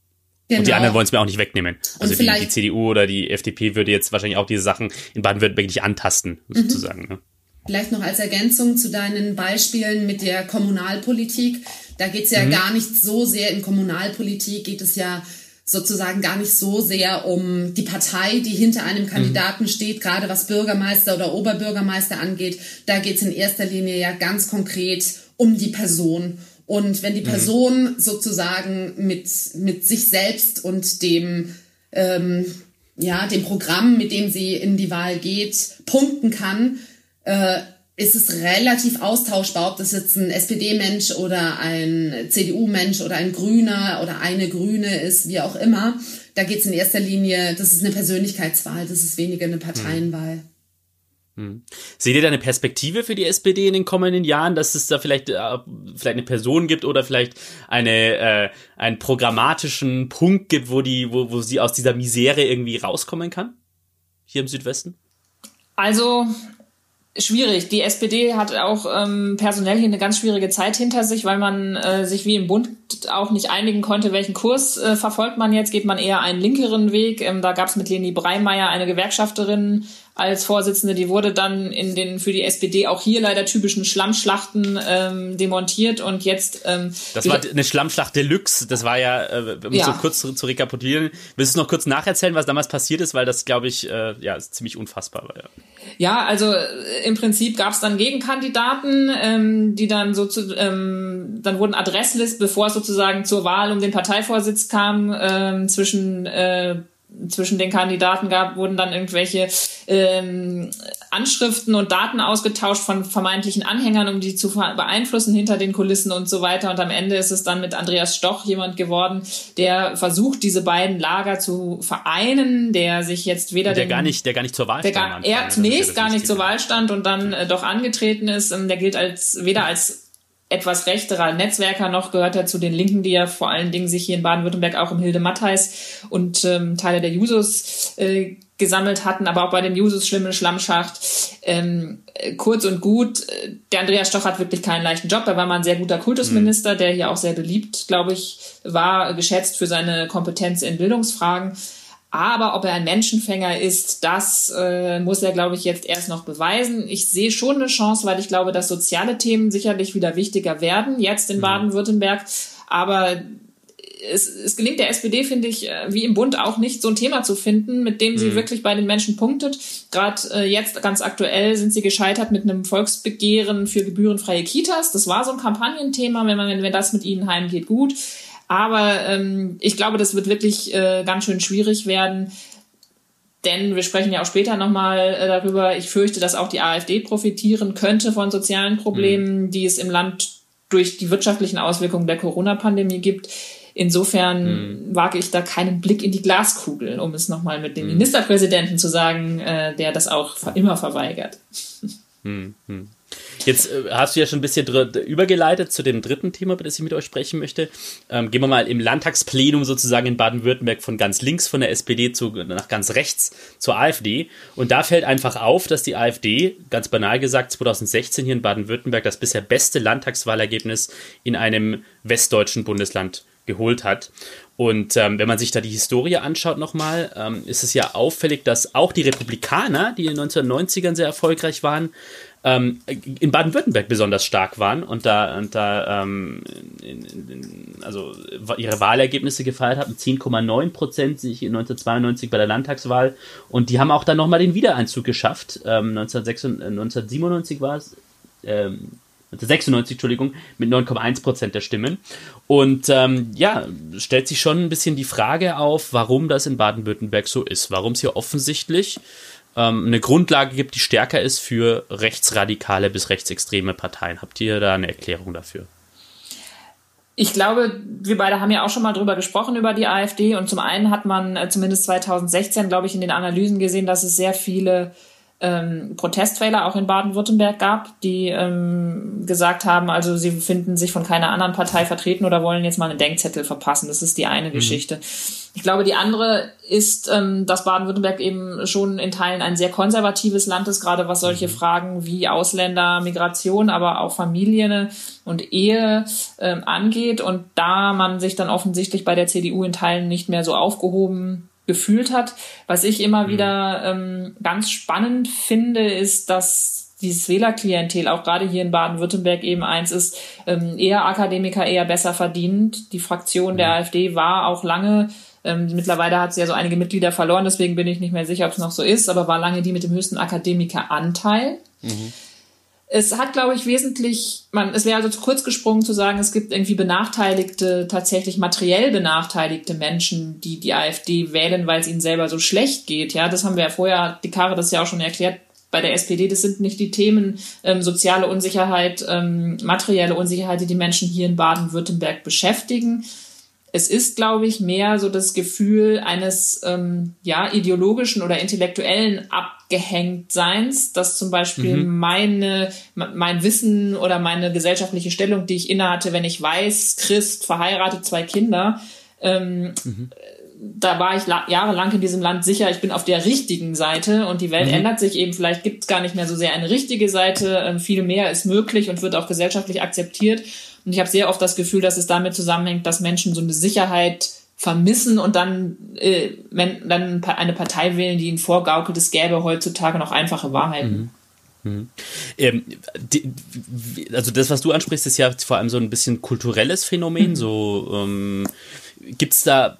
Genau. Und die genau. anderen wollen es mir auch nicht wegnehmen. Also die, die, CDU oder die FDP würde jetzt wahrscheinlich auch diese Sachen in Baden-Württemberg nicht antasten, mhm. sozusagen. Ne? Vielleicht noch als Ergänzung zu deinen Beispielen mit der Kommunalpolitik. Da geht es ja mhm. gar nicht so sehr in Kommunalpolitik, geht es ja sozusagen gar nicht so sehr um die Partei, die hinter einem Kandidaten mhm. steht, gerade was Bürgermeister oder Oberbürgermeister angeht. Da geht es in erster Linie ja ganz konkret um die Person und wenn die mhm. Person mhm. sozusagen mit, mit sich selbst und dem, ähm, ja, dem Programm, mit dem sie in die Wahl geht, punkten kann, äh, ist es relativ austauschbar, ob das jetzt ein SPD-Mensch oder ein CDU-Mensch oder ein Grüner oder eine Grüne ist, wie auch immer. Da geht es in erster Linie, das ist eine Persönlichkeitswahl, das ist weniger eine Parteienwahl. Hm. Seht ihr da eine Perspektive für die SPD in den kommenden Jahren, dass es da vielleicht, äh, vielleicht eine Person gibt oder vielleicht eine, äh, einen programmatischen Punkt gibt, wo, die, wo, wo sie aus dieser Misere irgendwie rauskommen kann? Hier im Südwesten? Also schwierig. Die SPD hat auch ähm, personell hier eine ganz schwierige Zeit hinter sich, weil man äh, sich wie im Bund auch nicht einigen konnte, welchen Kurs äh, verfolgt man jetzt. Geht man eher einen linkeren Weg? Ähm, da gab es mit Leni Breimeyer eine Gewerkschafterin als Vorsitzende, die wurde dann in den für die SPD auch hier leider typischen Schlammschlachten ähm, demontiert und jetzt. Ähm, das war eine Schlammschlacht Deluxe. Das war ja, äh, um ja. so kurz zu, zu rekapitulieren. Willst du noch kurz nacherzählen, was damals passiert ist, weil das, glaube ich, äh, ja, ziemlich unfassbar war. Ja. Ja, also äh, im Prinzip gab es dann Gegenkandidaten, ähm, die dann so zu, ähm, dann wurden Adresslisten, bevor es sozusagen zur Wahl um den Parteivorsitz kam, ähm, zwischen äh, zwischen den Kandidaten gab, wurden dann irgendwelche ähm, Anschriften und Daten ausgetauscht von vermeintlichen Anhängern, um die zu beeinflussen hinter den Kulissen und so weiter. Und am Ende ist es dann mit Andreas Stoch jemand geworden, der versucht, diese beiden Lager zu vereinen, der sich jetzt weder der den, gar nicht, der gar nicht zur Wahl stand. Gar, er zunächst gar nicht zur Wahl stand und dann äh, doch angetreten ist. Ähm, der gilt als weder als etwas rechterer Netzwerker noch gehört er zu den Linken, die ja vor allen Dingen sich hier in Baden-Württemberg auch um Hilde Mattheis und ähm, Teile der Jusos äh, gesammelt hatten, aber auch bei den Jusos schlimme Schlammschacht. Ähm, kurz und gut, äh, der Andreas Stoch hat wirklich keinen leichten Job. Er war mal ein sehr guter Kultusminister, mhm. der hier auch sehr beliebt, glaube ich, war, geschätzt für seine Kompetenz in Bildungsfragen. Aber ob er ein Menschenfänger ist, das äh, muss er, glaube ich, jetzt erst noch beweisen. Ich sehe schon eine Chance, weil ich glaube, dass soziale Themen sicherlich wieder wichtiger werden, jetzt in mhm. Baden-Württemberg. Aber es, es gelingt der SPD, finde ich, äh, wie im Bund auch nicht, so ein Thema zu finden, mit dem sie mhm. wirklich bei den Menschen punktet. Gerade äh, jetzt ganz aktuell sind sie gescheitert mit einem Volksbegehren für gebührenfreie Kitas. Das war so ein Kampagnenthema, wenn man, wenn das mit ihnen heimgeht, gut. Aber ähm, ich glaube, das wird wirklich äh, ganz schön schwierig werden. Denn wir sprechen ja auch später nochmal äh, darüber. Ich fürchte, dass auch die AfD profitieren könnte von sozialen Problemen, mhm. die es im Land durch die wirtschaftlichen Auswirkungen der Corona-Pandemie gibt. Insofern mhm. wage ich da keinen Blick in die Glaskugel, um es nochmal mit dem mhm. Ministerpräsidenten zu sagen, äh, der das auch immer verweigert. Jetzt äh, hast du ja schon ein bisschen übergeleitet zu dem dritten Thema, über das ich mit euch sprechen möchte. Ähm, gehen wir mal im Landtagsplenum sozusagen in Baden-Württemberg von ganz links von der SPD zu, nach ganz rechts zur AfD. Und da fällt einfach auf, dass die AfD, ganz banal gesagt, 2016 hier in Baden-Württemberg das bisher beste Landtagswahlergebnis in einem westdeutschen Bundesland geholt hat. Und ähm, wenn man sich da die Historie anschaut nochmal, ähm, ist es ja auffällig, dass auch die Republikaner, die in den 1990ern sehr erfolgreich waren, ähm, in Baden-Württemberg besonders stark waren und da, und da ähm, in, in, also ihre Wahlergebnisse gefeiert hatten, 10,9 Prozent sich 1992 bei der Landtagswahl und die haben auch dann nochmal den Wiedereinzug geschafft. Ähm, 1996, 1997 war es, ähm, 1996, Entschuldigung, mit 9,1 Prozent der Stimmen. Und ähm, ja, stellt sich schon ein bisschen die Frage auf, warum das in Baden-Württemberg so ist. Warum es hier offensichtlich ähm, eine Grundlage gibt, die stärker ist für rechtsradikale bis rechtsextreme Parteien. Habt ihr da eine Erklärung dafür? Ich glaube, wir beide haben ja auch schon mal drüber gesprochen, über die AfD. Und zum einen hat man äh, zumindest 2016, glaube ich, in den Analysen gesehen, dass es sehr viele ähm, Protestwähler auch in Baden-Württemberg gab, die ähm, gesagt haben, also sie finden sich von keiner anderen Partei vertreten oder wollen jetzt mal einen Denkzettel verpassen. Das ist die eine mhm. Geschichte. Ich glaube, die andere ist, ähm, dass Baden-Württemberg eben schon in Teilen ein sehr konservatives Land ist, gerade was solche mhm. Fragen wie Ausländer, Migration, aber auch Familien und Ehe ähm, angeht. Und da man sich dann offensichtlich bei der CDU in Teilen nicht mehr so aufgehoben gefühlt hat. Was ich immer mhm. wieder ähm, ganz spannend finde, ist, dass dieses Wählerklientel auch gerade hier in Baden-Württemberg eben eins ist, ähm, eher Akademiker, eher besser verdient. Die Fraktion mhm. der AfD war auch lange ähm, mittlerweile hat sie ja so einige Mitglieder verloren, deswegen bin ich nicht mehr sicher, ob es noch so ist, aber war lange die mit dem höchsten Akademikeranteil. Mhm. Es hat, glaube ich, wesentlich, man, es wäre also zu kurz gesprungen zu sagen, es gibt irgendwie benachteiligte, tatsächlich materiell benachteiligte Menschen, die die AfD wählen, weil es ihnen selber so schlecht geht. Ja, das haben wir ja vorher, die Kare das ja auch schon erklärt, bei der SPD, das sind nicht die Themen ähm, soziale Unsicherheit, ähm, materielle Unsicherheit, die die Menschen hier in Baden-Württemberg beschäftigen. Es ist, glaube ich, mehr so das Gefühl eines ähm, ja ideologischen oder intellektuellen Abgehängtseins, dass zum Beispiel mhm. meine mein Wissen oder meine gesellschaftliche Stellung, die ich innehatte, wenn ich weiß, Christ, verheiratet, zwei Kinder, ähm, mhm. da war ich jahrelang in diesem Land sicher, ich bin auf der richtigen Seite und die Welt mhm. ändert sich eben. Vielleicht gibt es gar nicht mehr so sehr eine richtige Seite. Ähm, viel mehr ist möglich und wird auch gesellschaftlich akzeptiert. Und ich habe sehr oft das Gefühl, dass es damit zusammenhängt, dass Menschen so eine Sicherheit vermissen und dann, äh, wenn, dann eine Partei wählen, die ihnen vorgaukelt, es gäbe heutzutage noch einfache Wahrheiten. Mhm. Mhm. Ähm, die, also das, was du ansprichst, ist ja vor allem so ein bisschen kulturelles Phänomen. Mhm. So ähm, gibt es da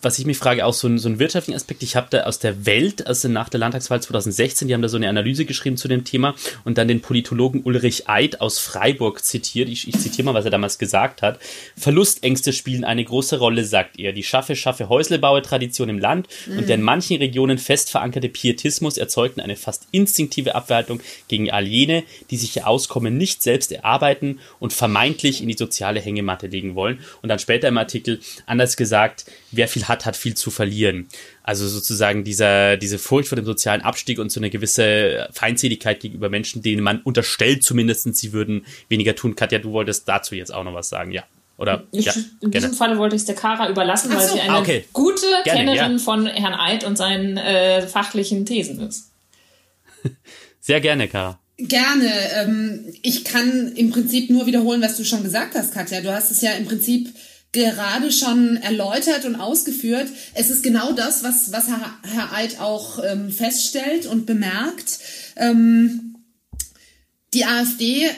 was ich mich frage, auch so, ein, so einen wirtschaftlichen Aspekt. Ich habe da aus der Welt, also nach der Landtagswahl 2016, die haben da so eine Analyse geschrieben zu dem Thema und dann den Politologen Ulrich Eid aus Freiburg zitiert. Ich, ich zitiere mal, was er damals gesagt hat. Verlustängste spielen eine große Rolle, sagt er. Die schaffe, schaffe Häuslebauer-Tradition im Land mhm. und der in manchen Regionen fest verankerte Pietismus erzeugten eine fast instinktive Abwertung gegen all jene, die sich ihr Auskommen nicht selbst erarbeiten und vermeintlich in die soziale Hängematte legen wollen. Und dann später im Artikel anders gesagt, wer viel hat, hat viel zu verlieren. Also sozusagen dieser, diese Furcht vor dem sozialen Abstieg und so eine gewisse Feindseligkeit gegenüber Menschen, denen man unterstellt zumindest, sie würden weniger tun. Katja, du wolltest dazu jetzt auch noch was sagen, ja. Oder, ich, ja, in diesem Falle wollte ich es der Kara überlassen, so. weil sie eine ah, okay. gute gerne, Kennerin ja. von Herrn Eid und seinen äh, fachlichen Thesen ist. Sehr gerne, Kara. Gerne. Ähm, ich kann im Prinzip nur wiederholen, was du schon gesagt hast, Katja. Du hast es ja im Prinzip gerade schon erläutert und ausgeführt. Es ist genau das, was, was Herr, Herr Eid auch ähm, feststellt und bemerkt. Ähm, die AfD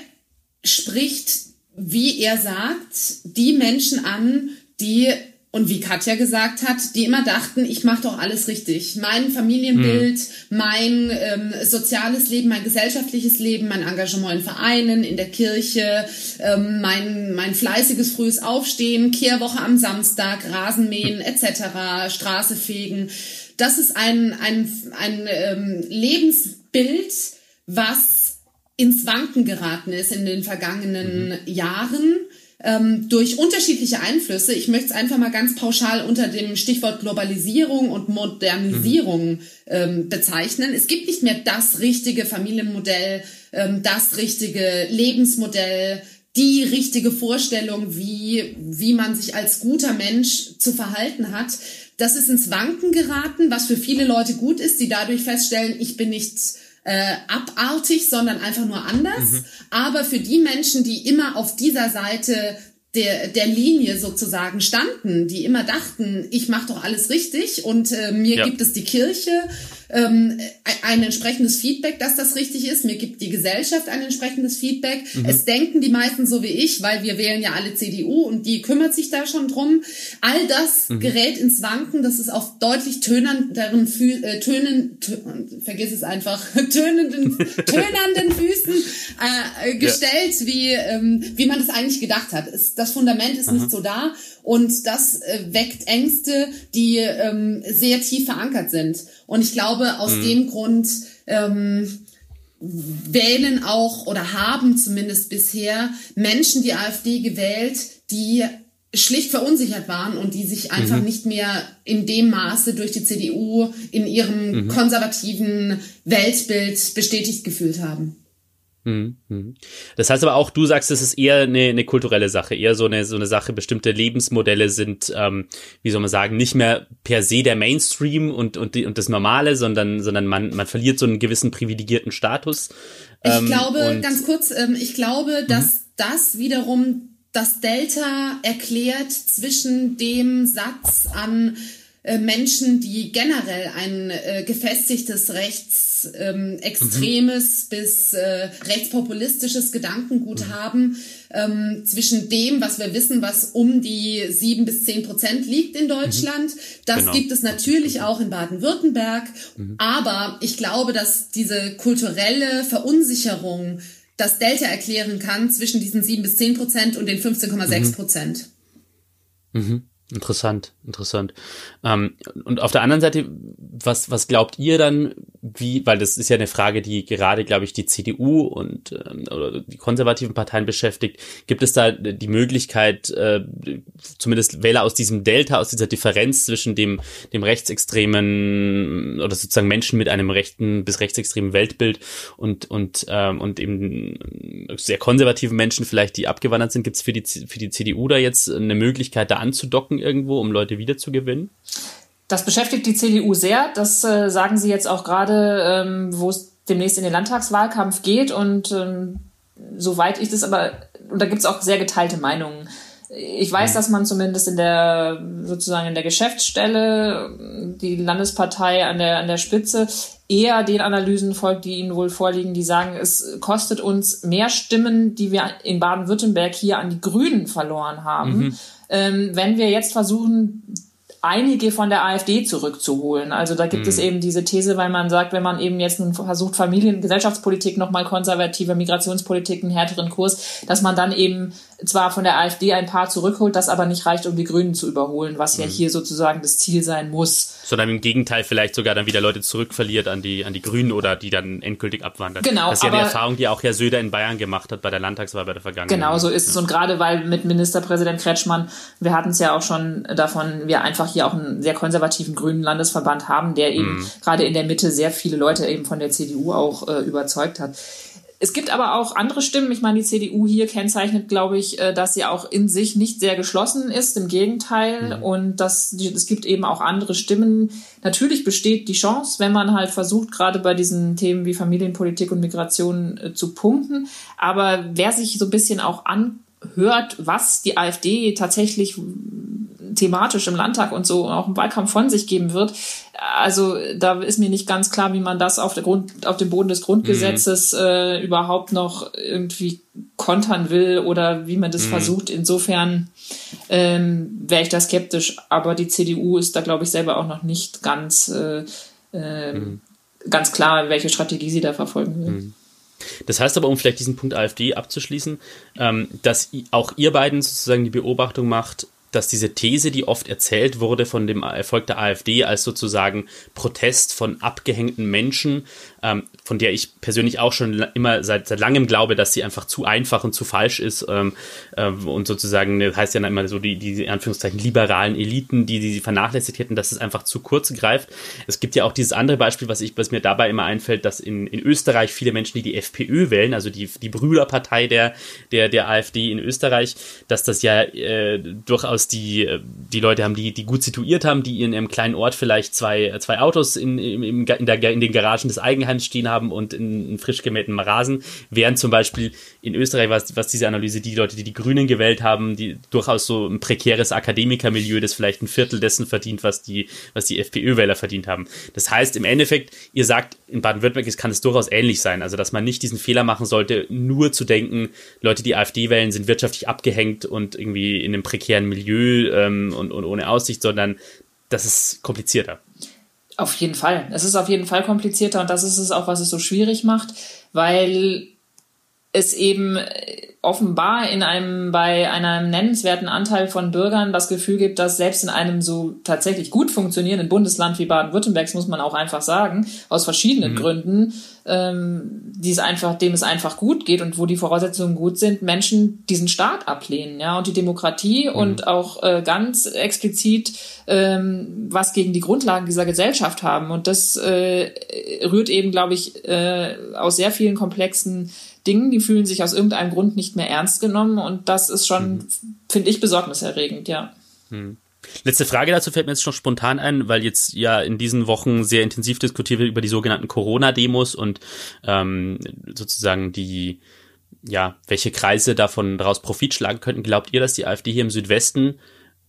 spricht, wie er sagt, die Menschen an, die und wie Katja gesagt hat, die immer dachten, ich mache doch alles richtig. Mein Familienbild, mhm. mein ähm, soziales Leben, mein gesellschaftliches Leben, mein Engagement in Vereinen, in der Kirche, ähm, mein, mein fleißiges frühes Aufstehen, Kehrwoche am Samstag, Rasenmähen etc., Straße fegen. Das ist ein, ein, ein ähm, Lebensbild, was ins Wanken geraten ist in den vergangenen mhm. Jahren ähm, durch unterschiedliche Einflüsse, ich möchte es einfach mal ganz pauschal unter dem Stichwort Globalisierung und Modernisierung mhm. ähm, bezeichnen. Es gibt nicht mehr das richtige Familienmodell, ähm, das richtige Lebensmodell, die richtige Vorstellung, wie, wie man sich als guter Mensch zu verhalten hat. Das ist ins Wanken geraten, was für viele Leute gut ist, die dadurch feststellen, ich bin nicht äh, abartig, sondern einfach nur anders. Mhm. Aber für die Menschen, die immer auf dieser Seite der, der Linie sozusagen standen, die immer dachten, ich mache doch alles richtig und äh, mir ja. gibt es die Kirche ähm, ein entsprechendes Feedback, dass das richtig ist. Mir gibt die Gesellschaft ein entsprechendes Feedback. Mhm. Es denken die meisten so wie ich, weil wir wählen ja alle CDU und die kümmert sich da schon drum. All das mhm. gerät ins Wanken. Das ist auf deutlich tönenderen Fü äh, tönen, tö vergiss es einfach, tönenden, tönenden Füßen äh, gestellt, ja. wie, ähm, wie man das eigentlich gedacht hat. Es, das Fundament ist Aha. nicht so da. Und das äh, weckt Ängste, die ähm, sehr tief verankert sind. Und ich glaube, aus mhm. dem Grund ähm, wählen auch oder haben zumindest bisher Menschen die AfD gewählt, die schlicht verunsichert waren und die sich einfach mhm. nicht mehr in dem Maße durch die CDU in ihrem mhm. konservativen Weltbild bestätigt gefühlt haben. Mhm, mhm. Das heißt aber auch, du sagst, es ist eher eine, eine kulturelle Sache, eher so eine, so eine Sache, bestimmte Lebensmodelle sind, ähm, wie soll man sagen, nicht mehr per se der Mainstream und, und, die, und das Normale, sondern, sondern man, man verliert so einen gewissen privilegierten Status. Ähm, ich glaube, ganz kurz, ähm, ich glaube, dass mhm. das wiederum das Delta erklärt zwischen dem Satz an äh, Menschen, die generell ein äh, gefestigtes ähm, bis äh, rechtspopulistisches Gedankengut mhm. haben, ähm, zwischen dem, was wir wissen, was um die sieben bis zehn Prozent liegt in Deutschland. Mhm. Das genau. gibt es natürlich auch in Baden-Württemberg. Mhm. Aber ich glaube, dass diese kulturelle Verunsicherung das Delta erklären kann zwischen diesen sieben bis zehn Prozent und den 15,6 Prozent. Mhm. Interessant, interessant. Ähm, und auf der anderen Seite, was, was glaubt ihr dann, wie, weil das ist ja eine Frage, die gerade, glaube ich, die CDU und ähm, oder die konservativen Parteien beschäftigt. Gibt es da die Möglichkeit, äh, zumindest Wähler aus diesem Delta, aus dieser Differenz zwischen dem, dem rechtsextremen oder sozusagen Menschen mit einem rechten bis rechtsextremen Weltbild und, und, ähm, und eben sehr konservativen Menschen vielleicht, die abgewandert sind, gibt es für die, für die CDU da jetzt eine Möglichkeit, da anzudocken irgendwo, um Leute wiederzugewinnen? Das beschäftigt die CDU sehr. Das äh, sagen sie jetzt auch gerade, ähm, wo es demnächst in den Landtagswahlkampf geht. Und ähm, soweit ich das aber, und da gibt es auch sehr geteilte Meinungen. Ich weiß, dass man zumindest in der sozusagen in der Geschäftsstelle die Landespartei an der an der Spitze eher den Analysen folgt, die Ihnen wohl vorliegen, die sagen, es kostet uns mehr Stimmen, die wir in Baden-Württemberg hier an die Grünen verloren haben, mhm. ähm, wenn wir jetzt versuchen, einige von der AfD zurückzuholen. Also da gibt mhm. es eben diese These, weil man sagt, wenn man eben jetzt nun versucht, Familien- Gesellschaftspolitik nochmal konservative Migrationspolitik, einen härteren Kurs, dass man dann eben zwar von der AfD ein paar zurückholt, das aber nicht reicht, um die Grünen zu überholen, was mhm. ja hier sozusagen das Ziel sein muss. Sondern im Gegenteil vielleicht sogar dann wieder Leute zurückverliert an die, an die Grünen oder die dann endgültig abwandern. Genau. Das ist ja eine Erfahrung, die auch Herr Söder in Bayern gemacht hat bei der Landtagswahl bei der Vergangenheit. Genau, so ist es. Und gerade weil mit Ministerpräsident Kretschmann, wir hatten es ja auch schon davon, wir einfach hier auch einen sehr konservativen grünen Landesverband haben, der eben mhm. gerade in der Mitte sehr viele Leute eben von der CDU auch äh, überzeugt hat. Es gibt aber auch andere Stimmen. Ich meine, die CDU hier kennzeichnet, glaube ich, äh, dass sie auch in sich nicht sehr geschlossen ist. Im Gegenteil. Mhm. Und dass es gibt eben auch andere Stimmen. Natürlich besteht die Chance, wenn man halt versucht, gerade bei diesen Themen wie Familienpolitik und Migration äh, zu punkten. Aber wer sich so ein bisschen auch anhört, was die AfD tatsächlich thematisch im Landtag und so auch im Wahlkampf von sich geben wird. Also da ist mir nicht ganz klar, wie man das auf, der Grund, auf dem Boden des Grundgesetzes mhm. äh, überhaupt noch irgendwie kontern will oder wie man das mhm. versucht. Insofern ähm, wäre ich da skeptisch. Aber die CDU ist da, glaube ich, selber auch noch nicht ganz, äh, äh, mhm. ganz klar, welche Strategie sie da verfolgen will. Mhm. Das heißt aber, um vielleicht diesen Punkt AfD abzuschließen, ähm, dass auch ihr beiden sozusagen die Beobachtung macht, dass diese These, die oft erzählt wurde von dem Erfolg der AfD als sozusagen Protest von abgehängten Menschen, ähm, von der ich persönlich auch schon immer seit, seit langem glaube, dass sie einfach zu einfach und zu falsch ist ähm, äh, und sozusagen, das heißt ja immer so die, die Anführungszeichen liberalen Eliten, die, die sie vernachlässigt hätten, dass es einfach zu kurz greift. Es gibt ja auch dieses andere Beispiel, was ich, was mir dabei immer einfällt, dass in, in Österreich viele Menschen, die die FPÖ wählen, also die, die Brüderpartei der, der, der AfD in Österreich, dass das ja äh, durchaus die, die Leute haben, die, die gut situiert haben, die in einem kleinen Ort vielleicht zwei, zwei Autos in, in, in, der, in den Garagen des Eigenheims Eigenhand stehen haben und in, in frisch gemähten Rasen, während zum Beispiel in Österreich, was, was diese Analyse, die Leute, die die Grünen gewählt haben, die durchaus so ein prekäres Akademikermilieu, das vielleicht ein Viertel dessen verdient, was die, was die FPÖ-Wähler verdient haben. Das heißt, im Endeffekt, ihr sagt, in Baden-Württemberg kann es durchaus ähnlich sein, also dass man nicht diesen Fehler machen sollte, nur zu denken, Leute, die AfD wählen, sind wirtschaftlich abgehängt und irgendwie in einem prekären Milieu ähm, und, und ohne Aussicht, sondern das ist komplizierter. Auf jeden Fall. Es ist auf jeden Fall komplizierter und das ist es auch, was es so schwierig macht, weil es eben offenbar in einem, bei einem nennenswerten Anteil von Bürgern das Gefühl gibt, dass selbst in einem so tatsächlich gut funktionierenden Bundesland wie Baden-Württemberg, muss man auch einfach sagen, aus verschiedenen mhm. Gründen, ähm, die es einfach, dem es einfach gut geht und wo die Voraussetzungen gut sind, Menschen diesen Staat ablehnen, ja, und die Demokratie mhm. und auch äh, ganz explizit ähm, was gegen die Grundlagen dieser Gesellschaft haben. Und das äh, rührt eben, glaube ich, äh, aus sehr vielen komplexen Dingen, die fühlen sich aus irgendeinem Grund nicht mehr ernst genommen und das ist schon, mhm. finde ich, besorgniserregend, ja. Mhm. Letzte Frage dazu fällt mir jetzt noch spontan ein, weil jetzt ja in diesen Wochen sehr intensiv diskutiert wird über die sogenannten Corona-Demos und ähm, sozusagen die, ja, welche Kreise davon daraus Profit schlagen könnten. Glaubt ihr, dass die AfD hier im Südwesten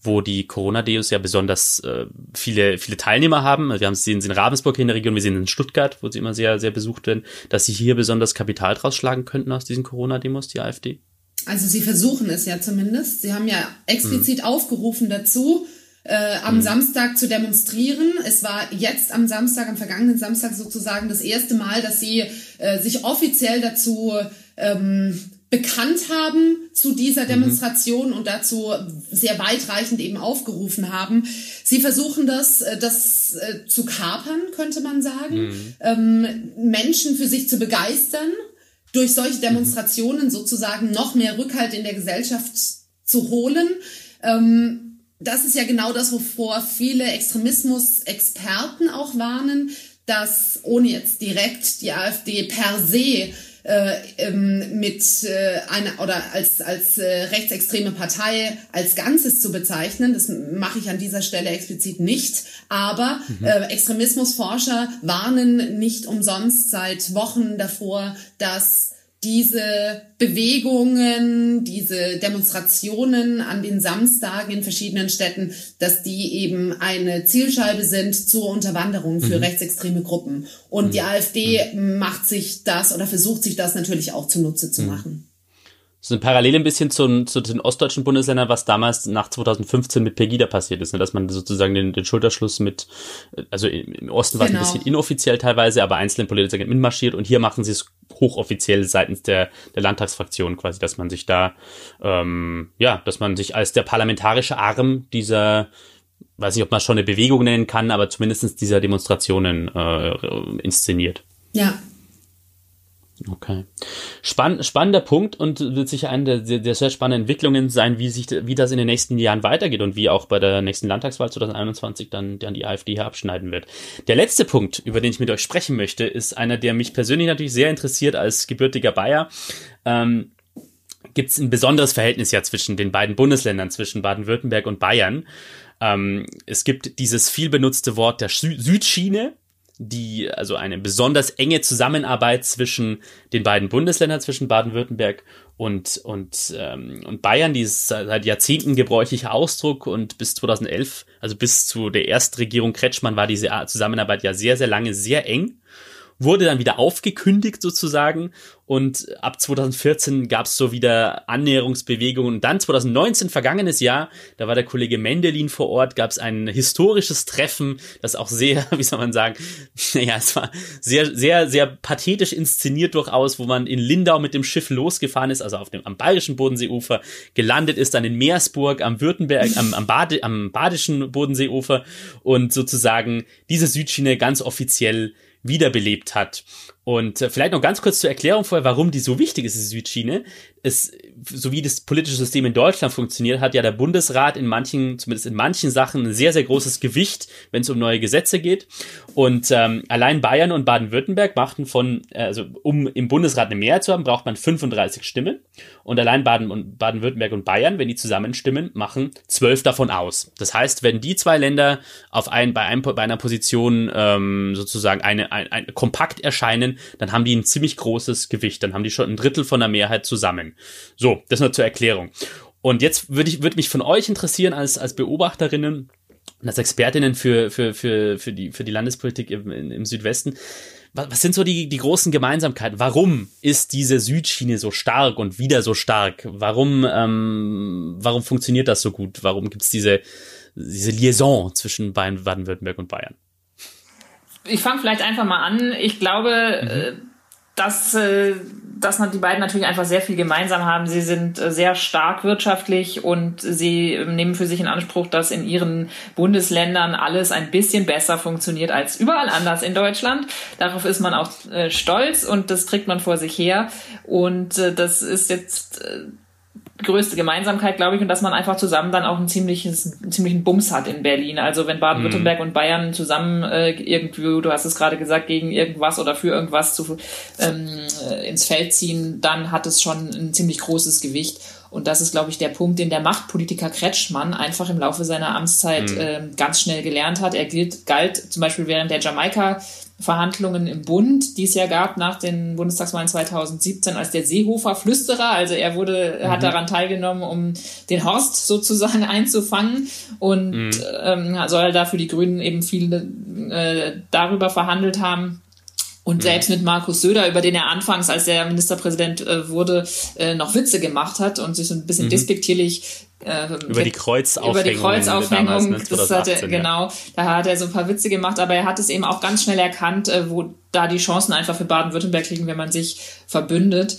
wo die Corona-Deos ja besonders äh, viele, viele Teilnehmer haben. Wir haben es sehen in Ravensburg in der Region, wir sehen in Stuttgart, wo sie immer sehr, sehr besucht werden, dass sie hier besonders Kapital draus schlagen könnten aus diesen Corona-Demos, die AfD. Also sie versuchen es ja zumindest. Sie haben ja explizit mhm. aufgerufen dazu, äh, am mhm. Samstag zu demonstrieren. Es war jetzt am Samstag, am vergangenen Samstag sozusagen das erste Mal, dass sie äh, sich offiziell dazu ähm, bekannt haben zu dieser mhm. Demonstration mhm. und dazu sehr weitreichend eben aufgerufen haben. Sie versuchen das, äh, das äh, zu kapern, könnte man sagen, mhm. ähm, Menschen für sich zu begeistern, durch solche. Demonstrationen mhm. sozusagen noch mehr Rückhalt in der Gesellschaft zu holen. Ähm, das ist ja genau das, wovor viele Extremismus-Experten auch warnen, dass ohne jetzt direkt die AfD per se äh, ähm, mit äh, einer oder als als äh, rechtsextreme Partei als Ganzes zu bezeichnen. Das mache ich an dieser Stelle explizit nicht. Aber mhm. äh, Extremismusforscher warnen nicht umsonst seit Wochen davor, dass diese Bewegungen, diese Demonstrationen an den Samstagen in verschiedenen Städten, dass die eben eine Zielscheibe sind zur Unterwanderung für mhm. rechtsextreme Gruppen. Und mhm. die AfD mhm. macht sich das oder versucht sich das natürlich auch zunutze zu mhm. machen. So eine Parallele ein bisschen zu, zu den ostdeutschen Bundesländern, was damals nach 2015 mit Pegida passiert ist, ne? dass man sozusagen den, den Schulterschluss mit, also im Osten war es ein genau. bisschen inoffiziell teilweise, aber einzelne Politiker mitmarschiert und hier machen sie es hochoffiziell seitens der, der Landtagsfraktion quasi, dass man sich da, ähm, ja, dass man sich als der parlamentarische Arm dieser, weiß nicht, ob man schon eine Bewegung nennen kann, aber zumindestens dieser Demonstrationen äh, inszeniert. Ja, Okay. Spann, spannender Punkt und wird sicher eine der, der, sehr spannenden Entwicklungen sein, wie sich, wie das in den nächsten Jahren weitergeht und wie auch bei der nächsten Landtagswahl 2021 dann, dann die AfD hier abschneiden wird. Der letzte Punkt, über den ich mit euch sprechen möchte, ist einer, der mich persönlich natürlich sehr interessiert als gebürtiger Bayer. Ähm, Gibt es ein besonderes Verhältnis ja zwischen den beiden Bundesländern, zwischen Baden-Württemberg und Bayern? Ähm, es gibt dieses viel benutzte Wort der Sü Südschiene, die, also eine besonders enge Zusammenarbeit zwischen den beiden Bundesländern, zwischen Baden-Württemberg und, und, ähm, und Bayern, die ist seit Jahrzehnten gebräuchlicher Ausdruck und bis 2011, also bis zu der Erstregierung Kretschmann war diese Zusammenarbeit ja sehr, sehr lange sehr eng wurde dann wieder aufgekündigt sozusagen und ab 2014 gab es so wieder Annäherungsbewegungen. Und dann 2019, vergangenes Jahr, da war der Kollege Mendelin vor Ort, gab es ein historisches Treffen, das auch sehr, wie soll man sagen, naja, es war sehr, sehr, sehr pathetisch inszeniert durchaus, wo man in Lindau mit dem Schiff losgefahren ist, also auf dem, am bayerischen Bodenseeufer, gelandet ist dann in Meersburg am Württemberg, am, am, Bade, am badischen Bodenseeufer und sozusagen diese Südschiene ganz offiziell wiederbelebt hat. Und äh, vielleicht noch ganz kurz zur Erklärung vorher, warum die so wichtig ist, die Südschiene. Es, so wie das politische System in Deutschland funktioniert, hat ja der Bundesrat in manchen, zumindest in manchen Sachen, ein sehr, sehr großes Gewicht, wenn es um neue Gesetze geht. Und ähm, allein Bayern und Baden-Württemberg machten von, äh, also um im Bundesrat eine Mehrheit zu haben, braucht man 35 Stimmen. Und allein Baden und Baden-Württemberg und Bayern, wenn die zusammenstimmen, machen zwölf davon aus. Das heißt, wenn die zwei Länder auf ein, bei, einem, bei einer Position ähm, sozusagen eine, ein, ein, kompakt erscheinen, dann haben die ein ziemlich großes Gewicht. Dann haben die schon ein Drittel von der Mehrheit zusammen. So, das nur zur Erklärung. Und jetzt würde ich, würde mich von euch interessieren als, als Beobachterinnen und als Expertinnen für, für, für, für die, für die Landespolitik im, im Südwesten. Was, sind so die, die großen Gemeinsamkeiten? Warum ist diese Südschiene so stark und wieder so stark? Warum, ähm, warum funktioniert das so gut? Warum gibt's diese, diese Liaison zwischen Baden-Württemberg und Bayern? Ich fange vielleicht einfach mal an. Ich glaube, mhm. Äh, dass, äh, dass die beiden natürlich einfach sehr viel gemeinsam haben. Sie sind äh, sehr stark wirtschaftlich und sie nehmen für sich in Anspruch, dass in ihren Bundesländern alles ein bisschen besser funktioniert als überall anders in Deutschland. Darauf ist man auch stolz und das trägt man vor sich her. Und das ist jetzt größte Gemeinsamkeit, glaube ich, und dass man einfach zusammen dann auch ein ziemliches, einen ziemlichen Bums hat in Berlin. Also wenn Baden-Württemberg mhm. und Bayern zusammen äh, irgendwie, du hast es gerade gesagt, gegen irgendwas oder für irgendwas zu, ähm, äh, ins Feld ziehen, dann hat es schon ein ziemlich großes Gewicht. Und das ist, glaube ich, der Punkt, den der Machtpolitiker Kretschmann einfach im Laufe seiner Amtszeit mhm. äh, ganz schnell gelernt hat. Er gilt, galt zum Beispiel während der Jamaika Verhandlungen im Bund, die es ja gab nach den Bundestagswahlen 2017 als der Seehofer-Flüsterer. Also er wurde, mhm. hat daran teilgenommen, um den Horst sozusagen einzufangen und mhm. ähm, soll da für die Grünen eben viel äh, darüber verhandelt haben. Und mhm. selbst mit Markus Söder, über den er anfangs, als er Ministerpräsident äh, wurde, äh, noch Witze gemacht hat und sich so ein bisschen mhm. despektierlich äh, über die Kreuzaufhängung. Über die Kreuzaufhängung, damals, ne, das hatte, genau, da hat er so ein paar Witze gemacht, aber er hat es eben auch ganz schnell erkannt, äh, wo da die Chancen einfach für Baden-Württemberg liegen, wenn man sich verbündet.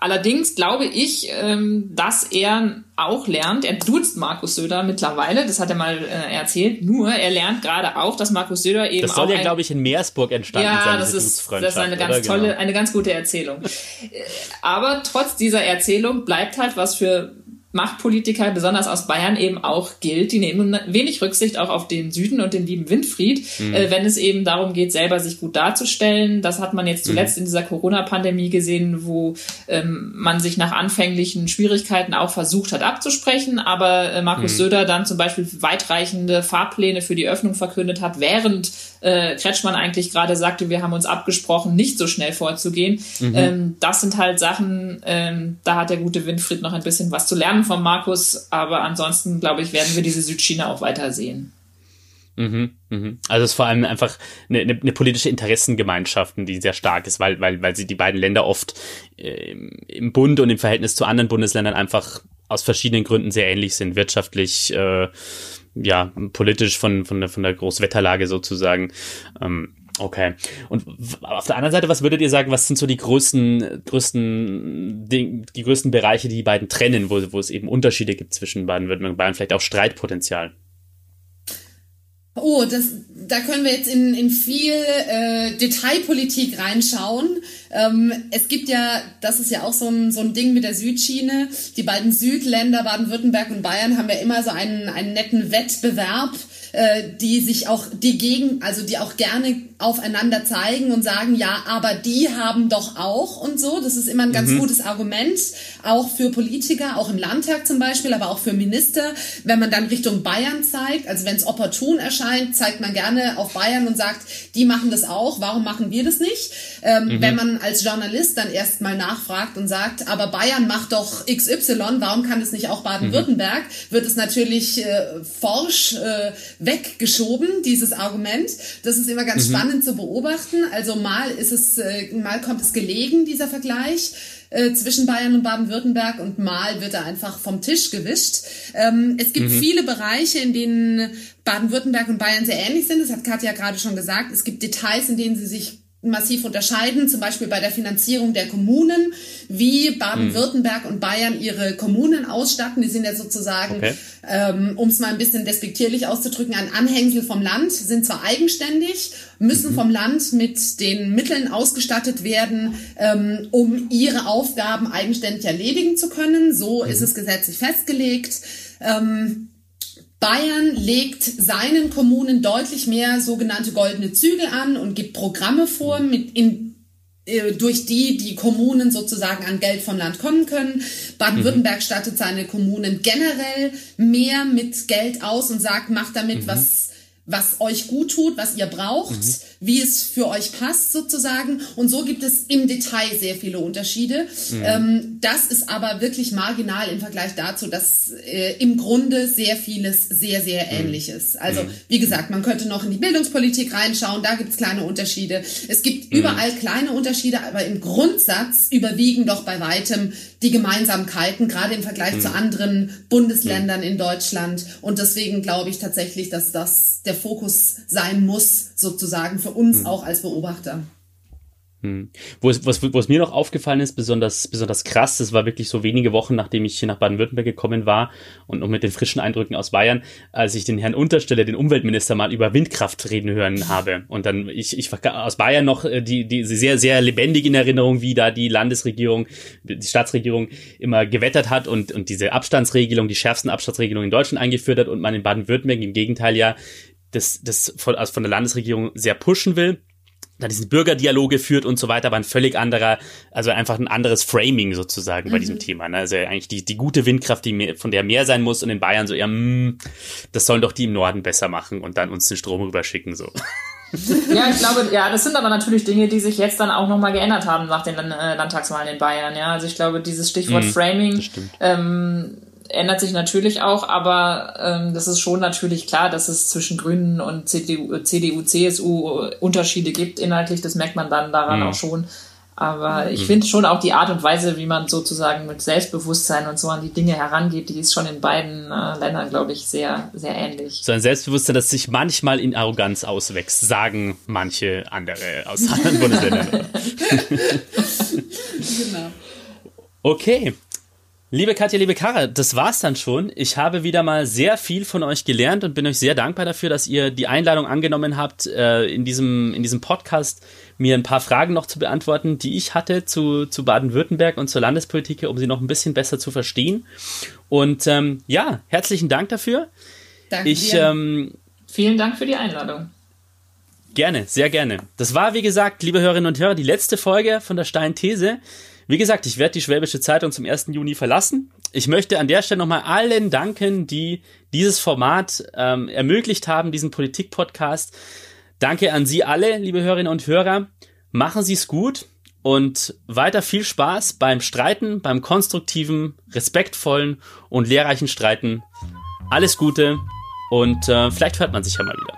Allerdings glaube ich, ähm, dass er auch lernt, er duzt Markus Söder mittlerweile, das hat er mal äh, erzählt, nur er lernt gerade auch, dass Markus Söder eben Das soll auch ja, glaube ich, in Meersburg entstanden ja, sein, das ist, das ist eine ganz oder? tolle, Genau. eine ganz gute Erzählung. Äh, Aber trotz dieser Erzählung bleibt halt, was für Machtpolitiker, besonders aus Bayern, eben auch gilt. Die nehmen wenig Rücksicht auch auf den Süden und den lieben Winfried, Mhm. äh, wenn es eben darum geht, selber sich gut darzustellen. Das hat man jetzt zuletzt Mhm. in dieser Corona-Pandemie gesehen, wo ähm, man sich nach anfänglichen Schwierigkeiten auch versucht hat abzusprechen, aber äh, Markus Mhm. Söder dann zum Beispiel weitreichende Fahrpläne für die Öffnung verkündet hat, während äh, Kretschmann eigentlich gerade sagte, wir haben uns abgesprochen, nicht so schnell vorzugehen. Ähm, das sind halt Sachen, ähm, da hat der gute Winfried noch ein bisschen was zu lernen von Markus, aber ansonsten, glaube ich, werden wir diese Südchina auch weiter sehen. Mhm, mhm. Also es ist vor allem einfach eine, eine, eine politische Interessengemeinschaft, die sehr stark ist, weil, weil, weil sie die beiden Länder oft äh, im Bund und im Verhältnis zu anderen Bundesländern einfach aus verschiedenen Gründen sehr ähnlich sind, wirtschaftlich, äh, ja, politisch von, von, der, von der Großwetterlage sozusagen. Ähm, okay. Und auf der anderen Seite, was würdet ihr sagen, was sind so die größten, größten, Ding, die größten Bereiche, die die beiden trennen, wo, wo es eben Unterschiede gibt zwischen Baden-Württemberg und Bayern, vielleicht auch Streitpotenzial? Oh, das, da können wir jetzt in, in viel äh, Detailpolitik reinschauen. Ähm, es gibt ja, das ist ja auch so ein, so ein Ding mit der Südschiene. Die beiden Südländer, Baden-Württemberg und Bayern, haben ja immer so einen, einen netten Wettbewerb, äh, die sich auch, die gegen, also die auch gerne aufeinander zeigen und sagen, ja, aber die haben doch auch und so. Das ist immer ein ganz gutes Argument, auch für Politiker, auch im Landtag zum Beispiel, aber auch für Minister. Wenn man dann Richtung Bayern zeigt, also wenn es opportun erscheint, zeigt man gerne auf Bayern und sagt, die machen das auch, warum machen wir das nicht? Ähm, Wenn man als Journalist dann erstmal nachfragt und sagt, aber Bayern macht doch XY, warum kann es nicht auch Baden-Württemberg, wird es natürlich äh, forsch äh, weggeschoben, dieses Argument. Das ist immer ganz spannend zu beobachten. Also mal ist es, äh, mal kommt es gelegen, dieser Vergleich äh, zwischen Bayern und Baden-Württemberg und mal wird er einfach vom Tisch gewischt. Ähm, es gibt viele Bereiche, in denen Baden-Württemberg und Bayern sehr ähnlich sind. Das hat Katja gerade schon gesagt. Es gibt Details, in denen sie sich massiv unterscheiden, zum Beispiel bei der Finanzierung der Kommunen, wie Baden-Württemberg und Bayern ihre Kommunen ausstatten. Die sind ja sozusagen, Okay. ähm, um es mal ein bisschen despektierlich auszudrücken, ein Anhängsel vom Land, sind zwar eigenständig, müssen vom Land mit den Mitteln ausgestattet werden, ähm, um ihre Aufgaben eigenständig erledigen zu können. So ist es gesetzlich festgelegt. Ähm, Bayern legt seinen Kommunen deutlich mehr sogenannte goldene Zügel an und gibt Programme vor, mit in, äh, durch die die Kommunen sozusagen an Geld vom Land kommen können. Baden-Württemberg stattet seine Kommunen generell mehr mit Geld aus und sagt, macht damit was was euch gut tut, was ihr braucht, wie es für euch passt sozusagen. Und so gibt es im Detail sehr viele Unterschiede. Ähm, das ist aber wirklich marginal im Vergleich dazu, dass äh, im Grunde sehr vieles sehr, sehr ähnlich ist. Also wie gesagt, man könnte noch in die Bildungspolitik reinschauen, da gibt es kleine Unterschiede. Es gibt überall kleine Unterschiede, aber im Grundsatz überwiegen doch bei weitem die Gemeinsamkeiten, gerade im Vergleich zu anderen Bundesländern in Deutschland. Und deswegen glaube ich tatsächlich, dass das der Fokus sein muss, sozusagen für uns auch als Beobachter. Es, was, wo es mir noch aufgefallen ist, besonders, besonders krass, das war wirklich so wenige Wochen, nachdem ich hier nach Baden-Württemberg gekommen war und noch mit den frischen Eindrücken aus Bayern, als ich den Herrn Untersteller, den Umweltminister, mal über Windkraft reden hören habe. Und dann, ich, ich war aus Bayern noch äh, die, die sehr, sehr lebendig in Erinnerung, wie da die Landesregierung, die Staatsregierung immer gewettert hat und, und diese Abstandsregelung, die schärfsten Abstandsregelungen in Deutschland eingeführt hat und man in Baden-Württemberg im Gegenteil ja das, das von, also von der Landesregierung sehr pushen will da diesen Bürgerdialoge führt und so weiter, aber ein völlig anderer, also einfach ein anderes Framing sozusagen bei diesem Thema. Ne? Also eigentlich die, die gute Windkraft, die mehr, von der mehr sein muss und in Bayern so, ja, mh, das sollen doch die im Norden besser machen und dann uns den Strom rüberschicken, so. Ja, ich glaube, ja, das sind aber natürlich Dinge, die sich jetzt dann auch nochmal geändert haben nach den äh, Landtagswahlen in Bayern. Ja, also ich glaube, dieses Stichwort Mhm, Framing das stimmt. ähm, ändert sich natürlich auch, aber ähm, das ist schon natürlich klar, dass es zwischen Grünen und CDU, CDU CSU Unterschiede gibt inhaltlich. Das merkt man dann daran Mhm. auch schon. Aber ich finde schon auch die Art und Weise, wie man sozusagen mit Selbstbewusstsein und so an die Dinge herangeht, die ist schon in beiden äh, Ländern, glaube ich, sehr, sehr ähnlich. So ein Selbstbewusstsein, das sich manchmal in Arroganz auswächst, sagen manche andere aus anderen Bundesländern. Genau. Okay. Liebe Katja, liebe Kara, das war's dann schon. Ich habe wieder mal sehr viel von euch gelernt und bin euch sehr dankbar dafür, dass ihr die Einladung angenommen habt, äh, in diesem, in diesem Podcast mir ein paar Fragen noch zu beantworten, die ich hatte zu, zu Baden-Württemberg und zur Landespolitik, um sie noch ein bisschen besser zu verstehen. Und ähm, ja, herzlichen Dank dafür. Danke ich, dir. Ähm, Vielen Dank für die Einladung. Gerne, sehr gerne. Das war, wie gesagt, liebe Hörerinnen und Hörer, die letzte Folge von der Stein These. Wie gesagt, ich werde die Schwäbische Zeitung zum 1. Juni verlassen. Ich möchte an der Stelle nochmal allen danken, die dieses Format ähm, ermöglicht haben, diesen Politik-Podcast. Danke an Sie alle, liebe Hörerinnen und Hörer. Machen Sie es gut und weiter viel Spaß beim Streiten, beim konstruktiven, respektvollen und lehrreichen Streiten. Alles Gute und äh, vielleicht hört man sich ja mal wieder.